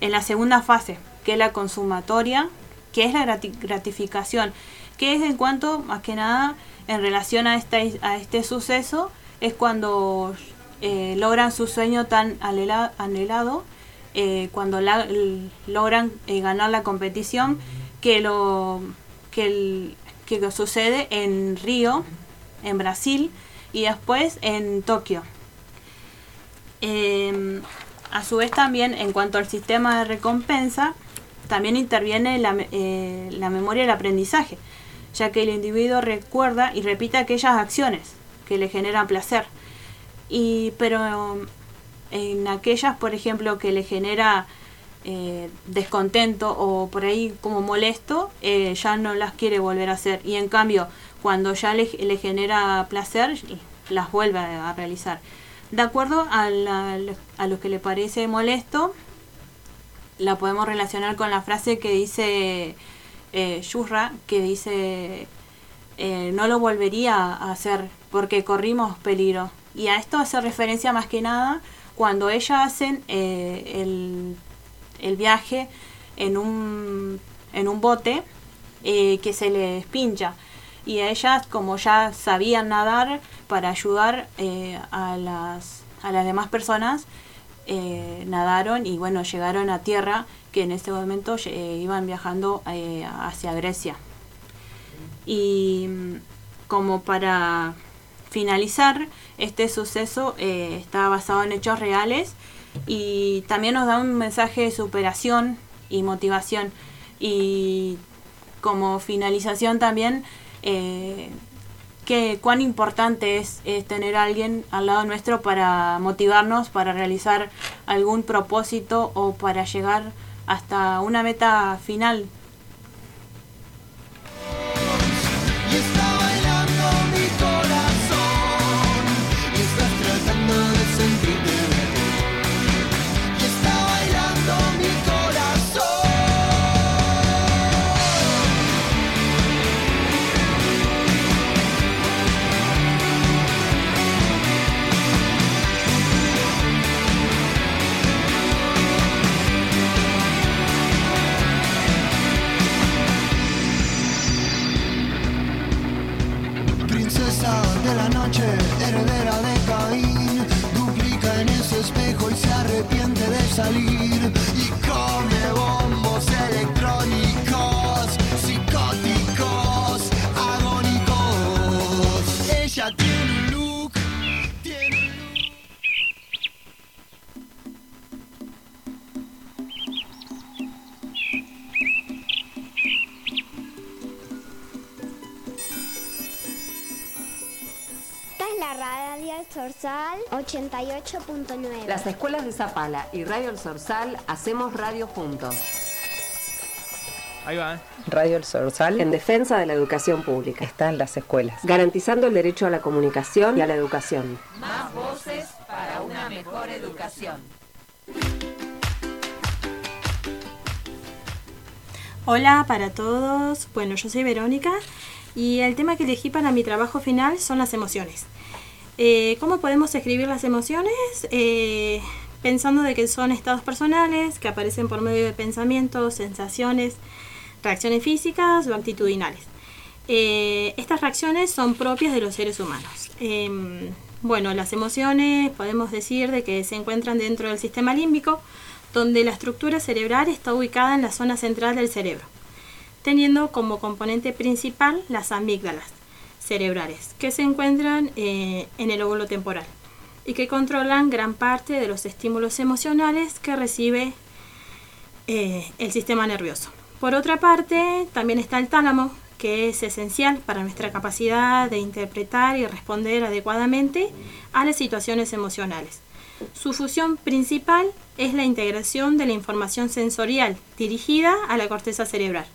Speaker 8: en la segunda fase, que es la consumatoria, que es la grati- gratificación, que es en cuanto, más que nada, en relación a este suceso, es cuando eh, logran su sueño tan anhela- anhelado,
Speaker 14: eh, cuando logran eh, ganar la competición que lo que, el- lo sucede en Río, en Brasil y después en Tokio. Eh, a su vez también en cuanto al sistema de recompensa, también interviene la, la memoria del aprendizaje, ya que el individuo recuerda y repite aquellas acciones que le generan placer. Y, pero en aquellas, por ejemplo, que le genera eh, descontento o por ahí como molesto, eh, ya no las quiere volver a hacer. Y en cambio, cuando ya le, le genera placer, las vuelve a, realizar. De acuerdo a, la- a lo que le parece molesto, la podemos relacionar con la frase que dice eh, Yusra, que dice eh, no lo volvería a hacer porque corrimos peligro. Y a esto hace referencia más que nada cuando ellas hacen eh, el, el viaje en un, en un bote eh, que se les pincha. Y a ellas, como ya sabían nadar, para ayudar eh, a, las, a las demás personas, nadaron y bueno, llegaron a tierra, que en ese momento iban viajando hacia Grecia. Y mm, como para finalizar, este suceso eh, está basado en hechos reales y también nos da un mensaje de superación y motivación. Y como finalización también, eh, que cuán importante es, es tener a alguien al lado nuestro para motivarnos, para realizar algún propósito o para llegar hasta una meta final.
Speaker 7: De la noche, heredera de Caín, duplica en ese espejo y se arrepiente de salir. Y come bombos electrónicos,
Speaker 10: la radio Sorsal 88.9.
Speaker 2: Las escuelas de Zapala y Radio El Sorsal hacemos radio juntos.
Speaker 15: Ahí va. ¿eh?
Speaker 1: Radio El Sorsal
Speaker 2: En defensa de la educación pública.
Speaker 1: está en las escuelas.
Speaker 2: Garantizando el derecho a la comunicación y a la educación.
Speaker 3: Más voces para una mejor educación.
Speaker 14: Hola para todos, bueno yo soy Verónica y el tema que elegí para mi trabajo final son las emociones. Eh, ¿Cómo podemos escribir las emociones? Eh, pensando de que son estados personales que aparecen por medio de pensamientos, sensaciones, reacciones físicas o actitudinales. Eh, estas reacciones son propias de los seres humanos. Em, bueno, las emociones podemos decir de que se encuentran dentro del sistema límbico, donde la estructura cerebral está ubicada en la zona central del cerebro, teniendo como componente principal las amígdalas cerebrales, que se encuentran eh, en el óvulo temporal y que controlan gran parte de los estímulos emocionales que recibe eh, el sistema nervioso. Por otra parte, también está el tálamo, que es esencial para nuestra capacidad de interpretar y responder adecuadamente a las situaciones emocionales. Su función principal es la integración de la información sensorial dirigida a la corteza cerebral.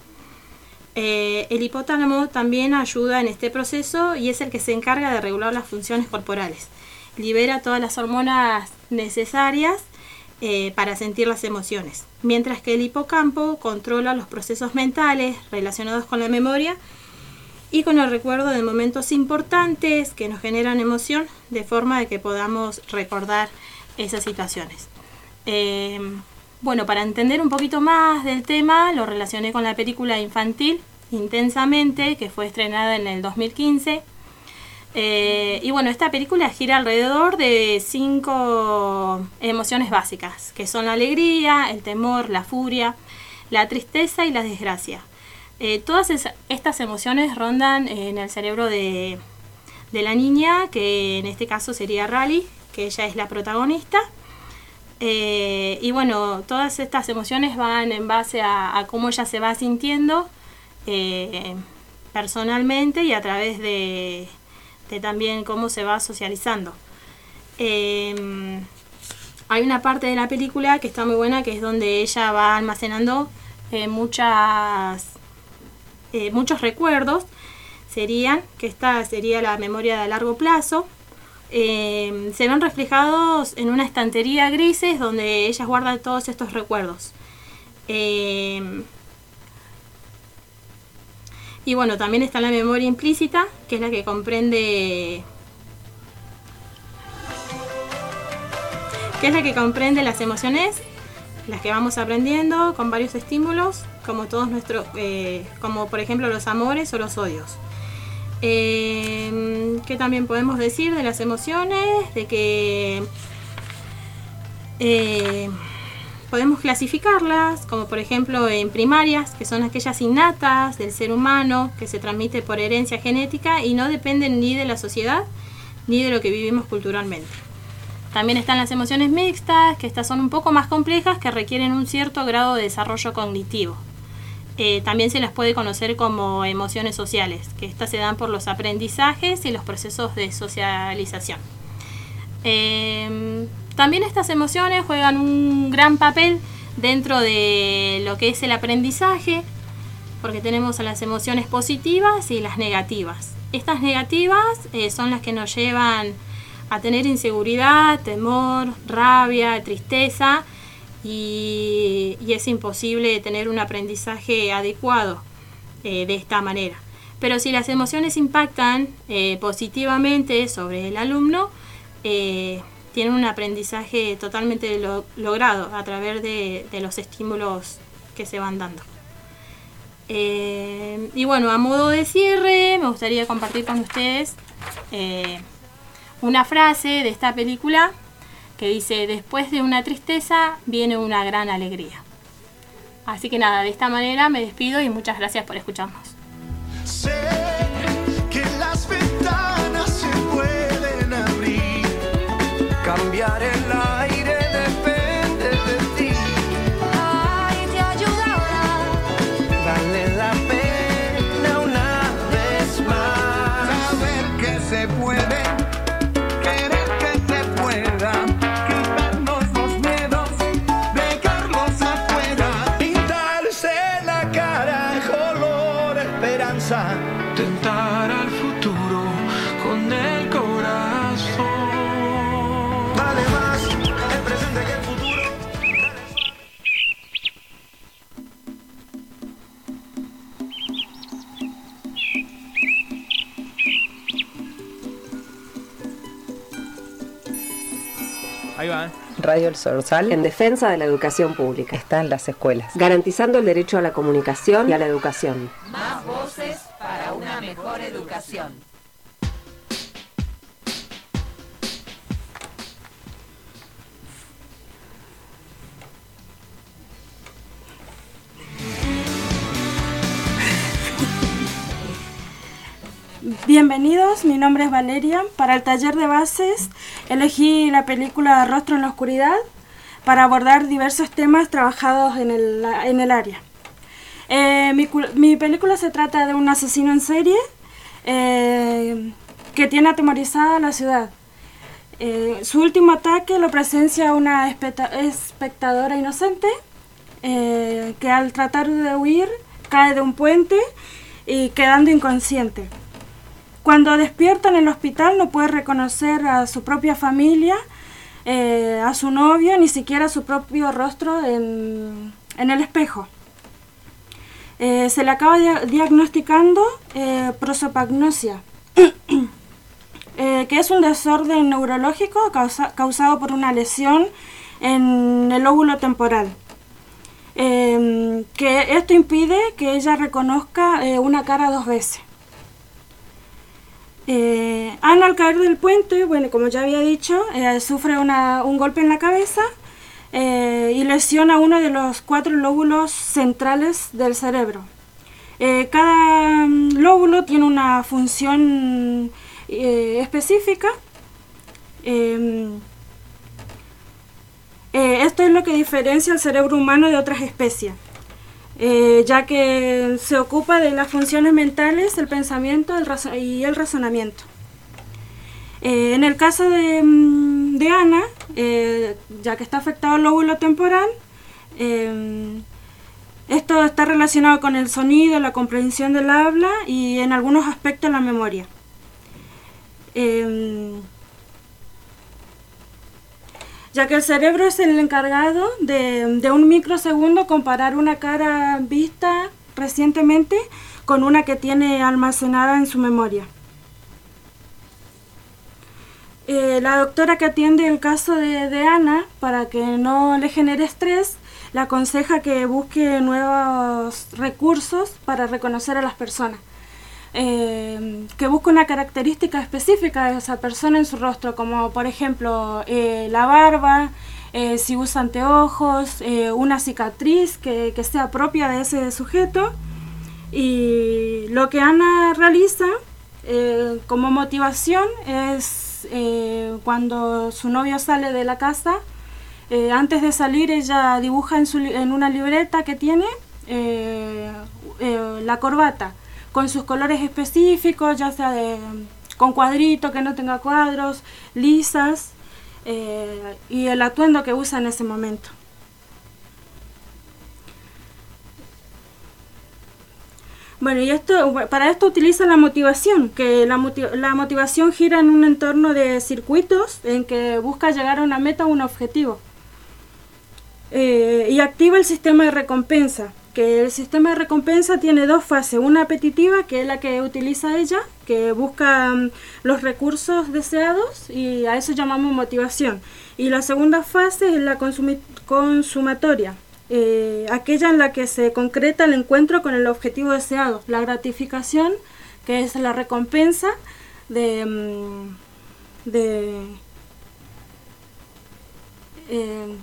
Speaker 14: Eh, el hipotálamo también ayuda en este proceso y es el que se encarga de regular las funciones corporales. Libera todas las hormonas necesarias eh, para sentir las emociones, mientras que el hipocampo controla los procesos mentales relacionados con la memoria y con el recuerdo de momentos importantes que nos generan emoción, de forma de que podamos recordar esas situaciones. Eh, bueno, para entender un poquito más del tema, lo relacioné con la película infantil Intensamente, que fue estrenada en el 2015. Eh, y bueno, esta película gira alrededor de cinco emociones básicas, que son la alegría, el temor, la furia, la tristeza y la desgracia. Eh, todas estas emociones rondan en el cerebro de, de la niña, que en este caso sería Rally, que ella es la protagonista. Eh, y bueno, todas estas emociones van en base a, cómo ella se va sintiendo eh, personalmente y a través de, también cómo se va socializando. Eh, hay una parte de la película que está muy buena, que es donde ella va almacenando eh, muchas, muchos recuerdos. Serían, que esta sería la memoria de largo plazo. Eh, se ven reflejados en una estantería grises donde ella guarda todos estos recuerdos. Eh, y bueno, también está la memoria implícita, que es la que comprende que es la que comprende las emociones, las que vamos aprendiendo con varios estímulos, como todos nuestros, eh, como por ejemplo los amores o los odios. Eh, ¿Qué también podemos decir de las emociones? De que eh, podemos clasificarlas, como por ejemplo en primarias, que son aquellas innatas del ser humano, que se transmite por herencia genética y no dependen ni de la sociedad ni de lo que vivimos culturalmente. También están las emociones mixtas, que estas son un poco más complejas, que requieren un cierto grado de desarrollo cognitivo. Eh, también se las puede conocer como emociones sociales, que estas se dan por los aprendizajes y los procesos de socialización. Eh, también estas emociones juegan un gran papel dentro de lo que es el aprendizaje, porque tenemos las emociones positivas y las negativas. Estas negativas eh, son las que nos llevan a tener inseguridad, temor, rabia, tristeza y, es imposible tener un aprendizaje adecuado eh, de esta manera. Pero si las emociones impactan eh, positivamente sobre el alumno, eh, tiene un aprendizaje totalmente lo- logrado a través de, los estímulos que se van dando. Eh, y bueno, a modo de cierre, me gustaría compartir con ustedes una frase de esta película que dice, después de una tristeza viene una gran alegría. Así que nada, de esta manera me despido y muchas gracias por escucharnos.
Speaker 4: Sé que las ventanas se pueden abrir. Cambiar
Speaker 1: Radio El Sorsal
Speaker 2: En defensa de la educación pública.
Speaker 1: está en las escuelas.
Speaker 2: Garantizando el derecho a la comunicación y a la educación.
Speaker 3: Más
Speaker 16: Bienvenidos, mi nombre es Valeria. Para el taller de bases elegí la película Rostro en la Oscuridad para abordar diversos temas trabajados en el, en el área. Eh, mi, cul- mi película se trata de un asesino en serie eh, que tiene atemorizada la ciudad. Eh, su último ataque lo presencia una especta- espectadora inocente eh, que al tratar de huir cae de un puente y quedando inconsciente. Cuando despierta en el hospital no puede reconocer a su propia familia, eh, a su novio, ni siquiera su propio rostro en, en el espejo. Eh, se le acaba dia- diagnosticando eh, prosopagnosia, [clears throat] que es un desorden neurológico causa- causado por una lesión en el óvulo temporal. Que esto impide que ella reconozca una cara dos veces. Eh, Ana al caer del puente, bueno, como ya había dicho, eh, sufre un golpe en la cabeza eh, y lesiona uno de los cuatro lóbulos centrales del cerebro. Eh, cada mm, lóbulo tiene una función eh, específica. Em, eh, esto es lo que diferencia al cerebro humano de otras especies, eh, ya que se ocupa de las funciones mentales, el pensamiento el y el razonamiento. Eh, en el caso de, mm, de Ana, eh, ya que está afectado el lóbulo temporal, em, esto está relacionado con el sonido, la comprensión del habla y en algunos aspectos la memoria. Ya que el cerebro es el encargado de, de un microsegundo comparar una cara vista recientemente con una que tiene almacenada en su memoria. Eh, la doctora que atiende el caso de, de Ana, para que no le genere estrés, le aconseja que busque nuevos recursos para reconocer a las personas. Eh, que busque una característica específica de esa persona en su rostro, como por ejemplo eh, la barba, eh, si usa anteojos, eh, una cicatriz que, que sea propia de ese sujeto. Y lo que Ana realiza como motivación es cuando su novio sale de la casa, antes de salir ella dibuja en, su en una libreta que tiene la corbata con sus colores específicos, ya sea de, con cuadrito, que no tenga cuadros, lisas, eh, y el atuendo que usa en ese momento. Bueno, y esto, para esto utiliza la motivación, que la, moti- la motivación gira en un entorno de circuitos en que busca llegar a una meta o un objetivo. Eh, y activa el sistema de recompensa, que el sistema de recompensa tiene dos fases, una apetitiva, que es la que utiliza ella, que busca mm, los recursos deseados y a eso llamamos motivación. Y la segunda fase es la consumatoria, eh, aquella en la que se concreta el encuentro con el objetivo deseado, la gratificación, que es la recompensa de, mm, de eh,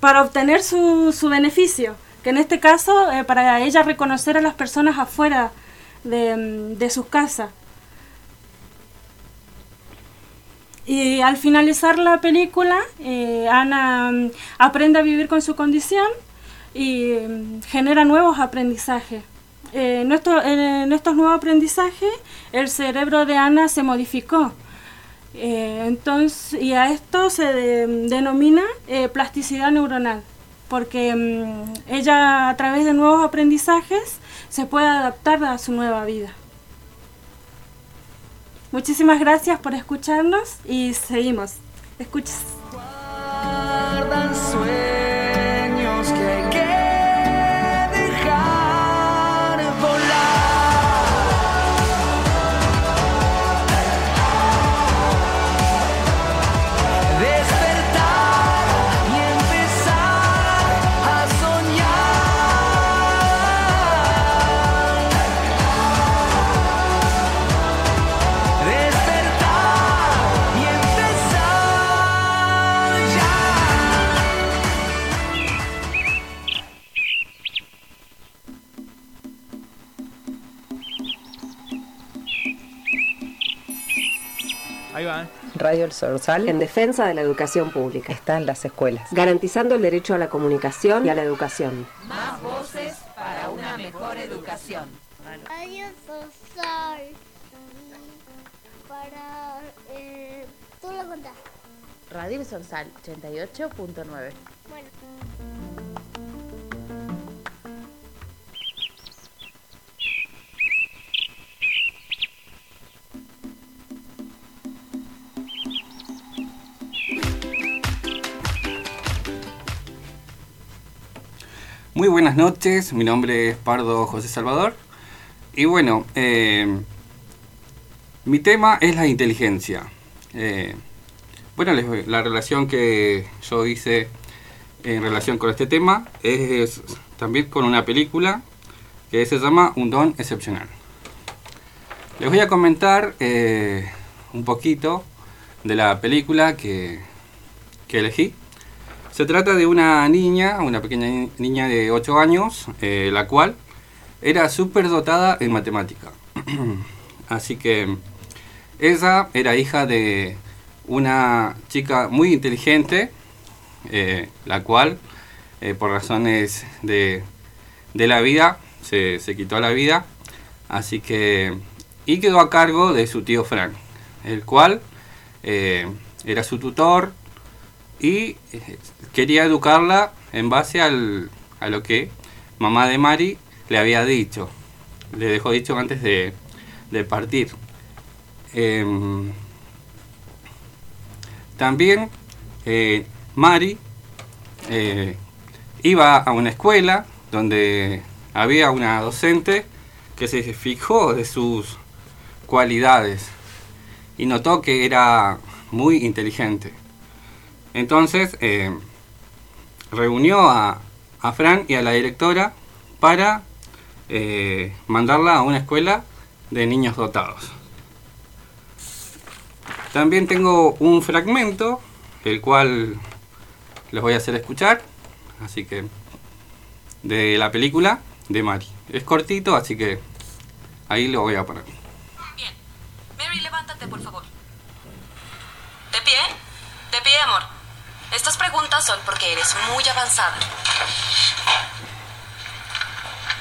Speaker 16: para obtener su, su beneficio, en este caso eh, para ella reconocer a las personas afuera de, mm, sus casas. Y al finalizar la película, eh, Ana mm, aprende a vivir con su condición y mm, genera nuevos aprendizajes. Eh, en, esto- en estos nuevos aprendizajes, el cerebro de Ana se modificó. Entonces, y a esto se de- denomina plasticidad neuronal, porque mm, ella a través de nuevos aprendizajes se puede adaptar a su nueva vida. Muchísimas gracias por escucharnos y seguimos.
Speaker 4: Que
Speaker 15: Ahí van.
Speaker 1: Radio El Sorsal
Speaker 2: En defensa de la educación pública.
Speaker 1: está en las escuelas.
Speaker 2: Garantizando el derecho a la comunicación y a la educación.
Speaker 3: Más voces para una mejor educación.
Speaker 7: Radio Social. Para. Eh, tú lo contás.
Speaker 5: Radio El Sorsal 88.9.
Speaker 17: Muy buenas noches, mi nombre es Pardo José Salvador. Y bueno, eh, mi tema es la inteligencia. Eh, bueno, les- la relación que yo hice en relación con este tema es también con una película que se llama Un don excepcional. Les voy a comentar eh, un poquito de la película que, que elegí. Se trata de una niña, una pequeña ni- niña de 8 años, eh, la cual era súper dotada en matemática. [clears throat] Así que ella era hija de una chica muy inteligente, eh, la cual, eh, por razones de, de la vida, se, se quitó la vida. Así que, y quedó a cargo de su tío Frank, el cual era su tutor y eh, quería educarla en base al, a lo que mamá de Mari le había dicho. Le dejó dicho antes de, de partir. Em, también eh, Mari eh, iba a una escuela donde había una docente que se fijó de sus cualidades y notó que era muy inteligente. Entonces eh, reunió a, a Fran y a la directora para eh, mandarla a una escuela de niños dotados. También tengo un fragmento, el cual les voy a hacer escuchar, así que de la película de Mari. Es cortito, así que ahí lo voy a poner.
Speaker 18: Mary, levántate, por favor. ¿De pie? De pie, amor. Estas preguntas son porque eres muy avanzada.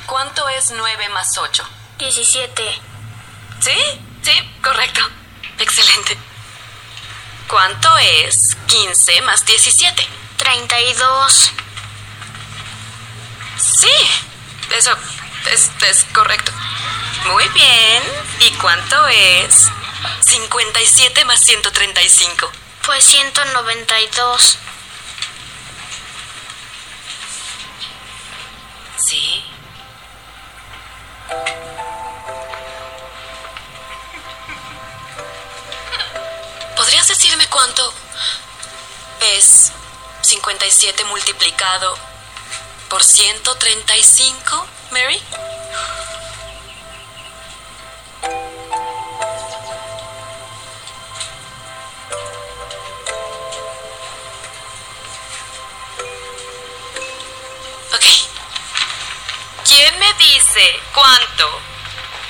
Speaker 18: ¿Cuánto es 9 más 8?
Speaker 7: 17.
Speaker 18: ¿Sí? Sí, correcto. Excelente. ¿Cuánto es 15 más 17?
Speaker 7: 32.
Speaker 18: Sí, eso es, es correcto. Muy bien. ¿Y cuánto es 57 más 135?
Speaker 7: Pues 192.
Speaker 18: Sí. ¿Podrías decirme cuánto es 57 multiplicado por 135, Mary? ¿Quién me dice cuánto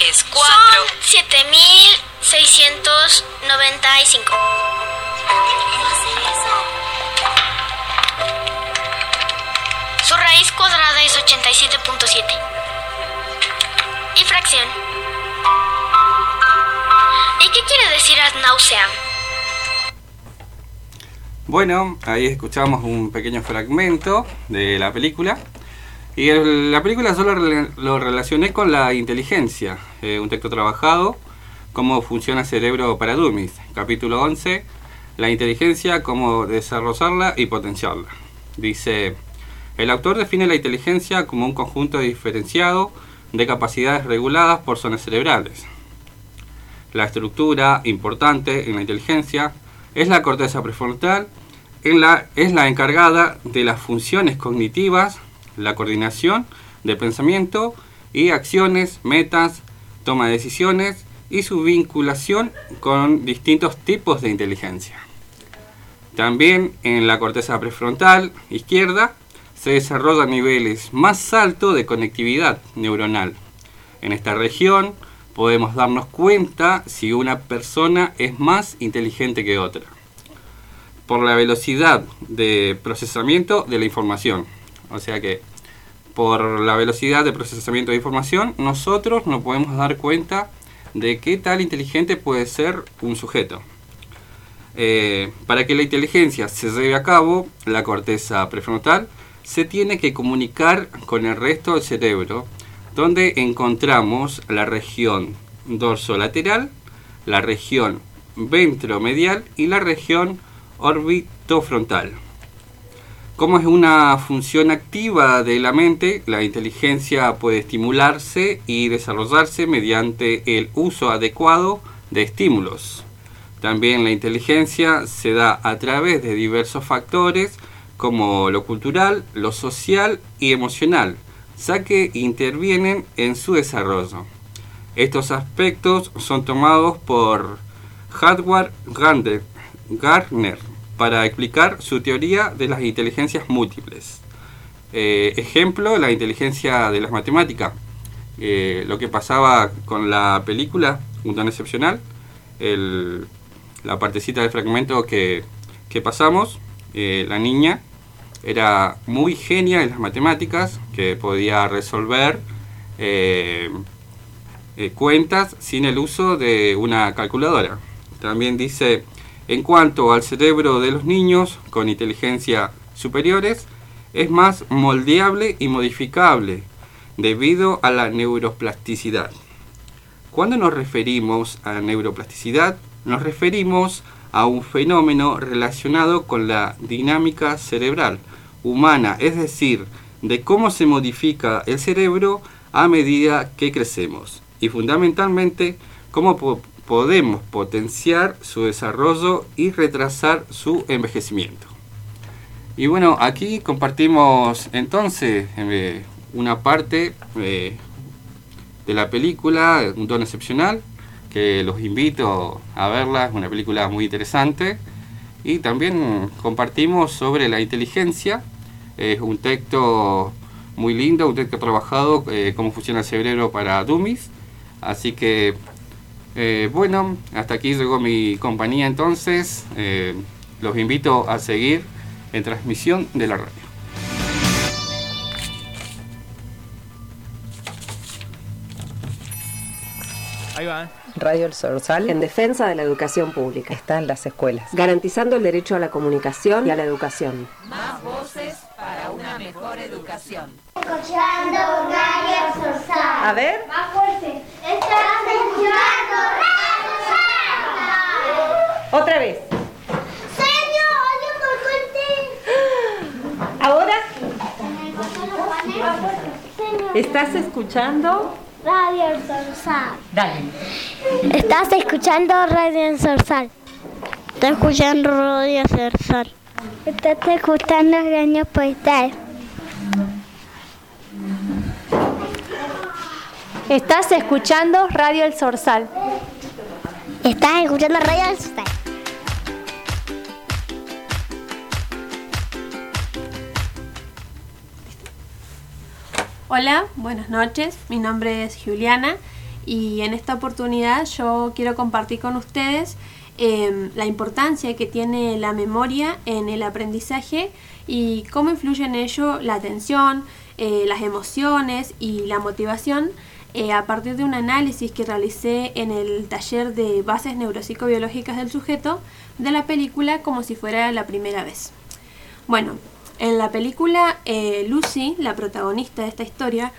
Speaker 18: es 4?
Speaker 7: Son 7695. Su raíz cuadrada es 87.7. Y fracción. ¿Y qué quiere decir ad nauseam?
Speaker 17: Bueno, ahí escuchamos un pequeño fragmento de la película. Y la película solo lo relacioné con la inteligencia, eh, un texto trabajado, cómo funciona el cerebro para dummies, capítulo 11, la inteligencia, cómo desarrollarla y potenciarla. Dice, el autor define la inteligencia como un conjunto diferenciado de capacidades reguladas por zonas cerebrales. La estructura importante en la inteligencia es la corteza prefrontal, en la, es la encargada de las funciones cognitivas, la coordinación de pensamiento y acciones, metas, toma de decisiones y su vinculación con distintos tipos de inteligencia. También en la corteza prefrontal izquierda se desarrollan niveles más altos de conectividad neuronal. En esta región podemos darnos cuenta si una persona es más inteligente que otra. Por la velocidad de procesamiento de la información. O sea que por la velocidad de procesamiento de información nosotros nos podemos dar cuenta de qué tal inteligente puede ser un sujeto. Eh, para que la inteligencia se lleve a cabo, la corteza prefrontal se tiene que comunicar con el resto del cerebro, donde encontramos la región dorsolateral, la región ventromedial y la región orbitofrontal. Como es una función activa de la mente, la inteligencia puede estimularse y desarrollarse mediante el uso adecuado de estímulos. También la inteligencia se da a través de diversos factores como lo cultural, lo social y emocional, ya que intervienen en su desarrollo. Estos aspectos son tomados por Hardware Gardner para explicar su teoría de las inteligencias múltiples. Eh, ejemplo, la inteligencia de las matemáticas. Eh, lo que pasaba con la película, un don excepcional, la partecita del fragmento que, que pasamos, eh, la niña era muy genia en las matemáticas, que podía resolver cuentas sin el uso de una calculadora. También dice, en cuanto al cerebro de los niños con inteligencia superiores, es más moldeable y modificable debido a la neuroplasticidad. Cuando nos referimos a neuroplasticidad, nos referimos a un fenómeno relacionado con la dinámica cerebral humana, es decir, de cómo se modifica el cerebro a medida que crecemos y fundamentalmente cómo podemos potenciar su desarrollo y retrasar su envejecimiento. Y bueno, aquí compartimos entonces eh, una parte eh, de la película, un tono excepcional, que los invito a verla, es una película muy interesante. Y también compartimos sobre la inteligencia, es un texto muy lindo, un texto trabajado, eh, cómo funciona el cerebro para dummies. Así que eh, bueno, hasta aquí llegó mi compañía entonces. Eh, los invito a seguir en transmisión de la radio.
Speaker 18: Ahí va. Radio El Sorsal. En defensa de la educación pública. Está en las escuelas. Garantizando el derecho a la comunicación y a la educación.
Speaker 3: Más voces para una mejor educación.
Speaker 7: Escuchando Radio Sorsal.
Speaker 18: A ver.
Speaker 7: Más fuerte. Estás escuchando Radio Sorsal.
Speaker 18: Otra vez.
Speaker 7: Señor, yo.
Speaker 18: Ahora. ¿Estás escuchando?
Speaker 7: Radio El Sorsal.
Speaker 18: Dale.
Speaker 7: Estás escuchando Radio El Sorsal.
Speaker 19: Estás escuchando Radio Sorsal.
Speaker 7: Estás escuchando Radio Postal.
Speaker 20: Estás escuchando Radio El Sorsal.
Speaker 19: Estás escuchando Radio El Sorsal.
Speaker 21: Hola, buenas noches. Mi nombre es Juliana y en esta oportunidad yo quiero compartir con ustedes em, la importancia que tiene la memoria en el aprendizaje y cómo influye en ello la atención, eh, las emociones y la motivación eh, a partir de un análisis que realicé en el taller de bases neuropsicobiológicas del sujeto de la película como si fuera la primera vez. Bueno, en la película, eh, Lucy, la protagonista de esta historia,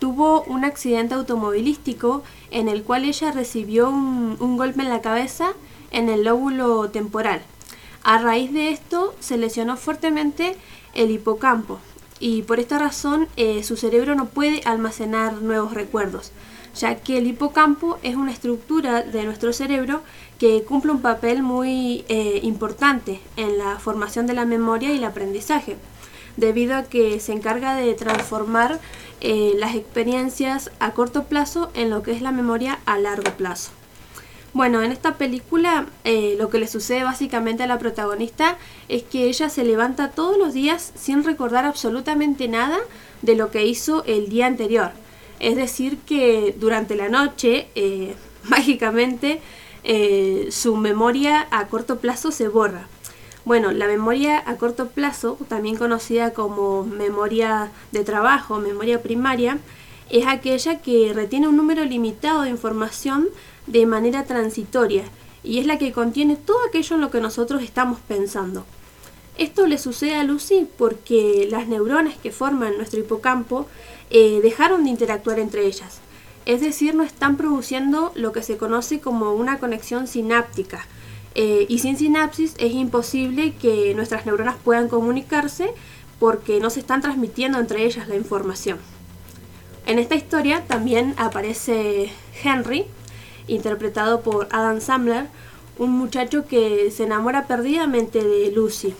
Speaker 21: tuvo un accidente automovilístico en el cual ella recibió un, golpe en la cabeza en el lóbulo temporal. A raíz de esto se lesionó fuertemente el hipocampo y por esta razón eh, su cerebro no puede almacenar nuevos recuerdos, ya que el hipocampo es una estructura de nuestro cerebro que cumple un papel muy eh, importante en la formación de la memoria y el aprendizaje, debido a que se encarga de transformar eh, las experiencias a corto plazo en lo que es la memoria a largo plazo. Bueno, en esta película eh, lo que le sucede básicamente a la protagonista es que ella se levanta todos los días sin recordar absolutamente nada de lo que hizo el día anterior. Es decir, que durante la noche, [laughs] mágicamente, eh, su memoria a corto plazo se borra. Bueno, la memoria a corto plazo, también conocida como memoria de trabajo, memoria primaria, es aquella que retiene un número limitado de información de manera transitoria y es la que contiene todo aquello en lo que nosotros estamos pensando. Esto le sucede a Lucy porque las neuronas que forman nuestro hipocampo eh, dejaron de interactuar entre ellas es decir, no están produciendo lo que se conoce como una conexión sináptica. Eh, y sin sinapsis es imposible que nuestras neuronas puedan comunicarse porque no se están transmitiendo entre ellas la información. En esta historia también aparece Henry, interpretado por Adam Sandler, un muchacho que se enamora perdidamente de Lucy.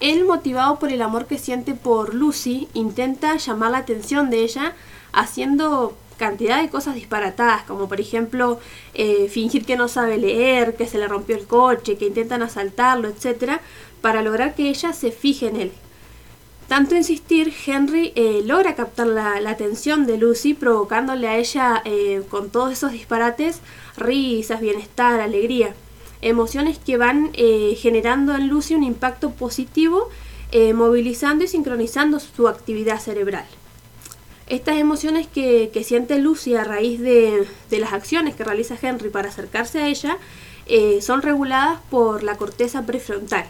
Speaker 21: Él, motivado por el amor que siente por Lucy, intenta llamar la atención de ella haciendo cantidad de cosas disparatadas, como por ejemplo eh, fingir que no sabe leer, que se le rompió el coche, que intentan asaltarlo, etc., para lograr que ella se fije en él. Tanto insistir, Henry eh, logra captar la, atención de Lucy, provocándole a ella eh, con todos esos disparates risas, bienestar, alegría. Emociones que van eh, generando en Lucy un impacto positivo, movilizando y sincronizando su actividad cerebral. Estas emociones que, siente Lucy a raíz de, las acciones que realiza Henry para acercarse a ella son reguladas por la corteza prefrontal,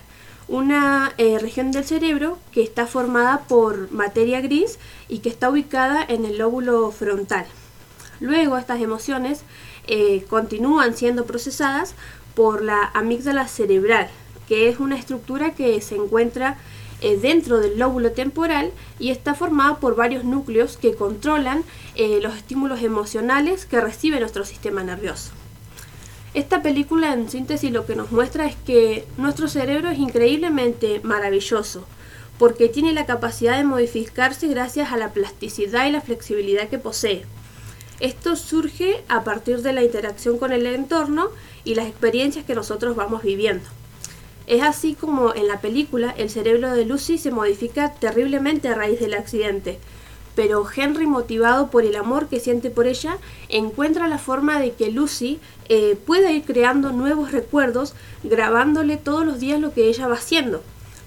Speaker 21: una eh, región del cerebro que está formada por materia gris y que está ubicada en el lóbulo frontal. Luego estas emociones eh, continúan siendo procesadas por la amígdala cerebral, que es una estructura que se encuentra eh, dentro del lóbulo temporal y está formada por varios núcleos que controlan los estímulos emocionales que recibe nuestro sistema nervioso. Esta película en síntesis lo que nos muestra es que nuestro cerebro es increíblemente maravilloso porque tiene la capacidad de modificarse gracias a la plasticidad y la flexibilidad que posee. Esto surge a partir de la interacción con el entorno y las experiencias que nosotros vamos viviendo. Es así como en la película el cerebro de Lucy se modifica terriblemente a raíz del accidente, pero Henry, motivado por el amor que siente por ella, encuentra la forma de que Lucy eh, pueda ir creando nuevos recuerdos, grabándole todos los días lo que ella va haciendo,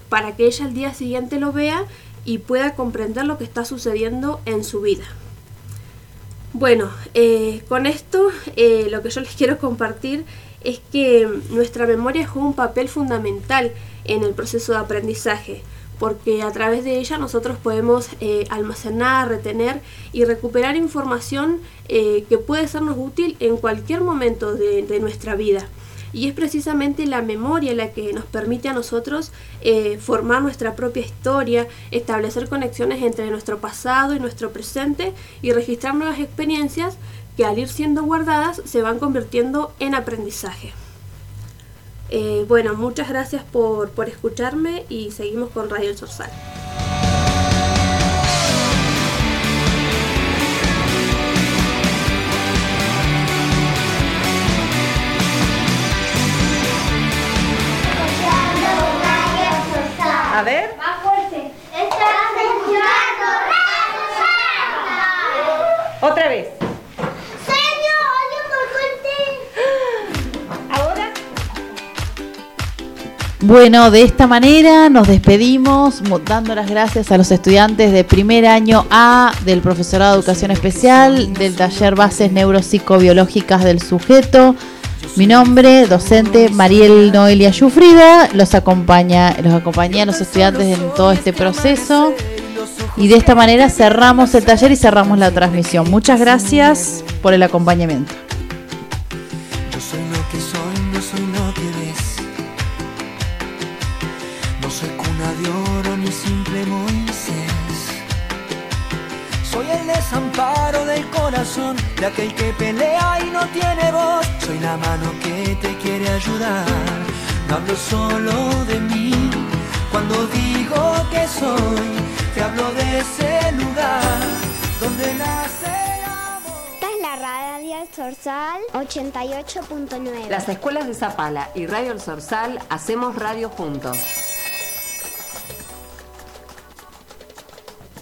Speaker 21: para que ella al día siguiente lo vea y pueda comprender lo que está sucediendo en su vida. Bueno, eh, con esto eh, lo que yo les [laughs] quiero compartir es que nuestra memoria juega un papel fundamental en el proceso de aprendizaje, porque a través de ella nosotros podemos eh, almacenar, retener y recuperar información eh, que puede sernos útil en cualquier momento de, nuestra vida. Y es precisamente la memoria la que nos permite a nosotros eh, formar nuestra propia historia, establecer conexiones entre nuestro pasado y nuestro presente y registrar nuevas experiencias que al ir siendo guardadas se van convirtiendo en aprendizaje. Eh, bueno, muchas gracias por, por, escucharme y seguimos con Radio El Sorsal.
Speaker 5: Bueno, de esta manera nos despedimos dando las gracias a los estudiantes de primer año A del profesorado de educación especial del taller bases neuropsicobiológicas del sujeto. Mi nombre, docente Mariel Noelia Yufrida, los acompaña, los acompañé a los estudiantes en todo este proceso. Y de esta manera cerramos el taller y cerramos la transmisión. Muchas gracias por el acompañamiento.
Speaker 4: Corazón de aquel que pelea y no tiene voz. Soy la mano que te quiere ayudar. No hablo solo de mí cuando digo que soy. Te hablo de ese lugar donde nace.
Speaker 7: Esta es la radio El Sorsal 88.9.
Speaker 2: Las escuelas de Zapala y Radio El Sorsal hacemos radio juntos.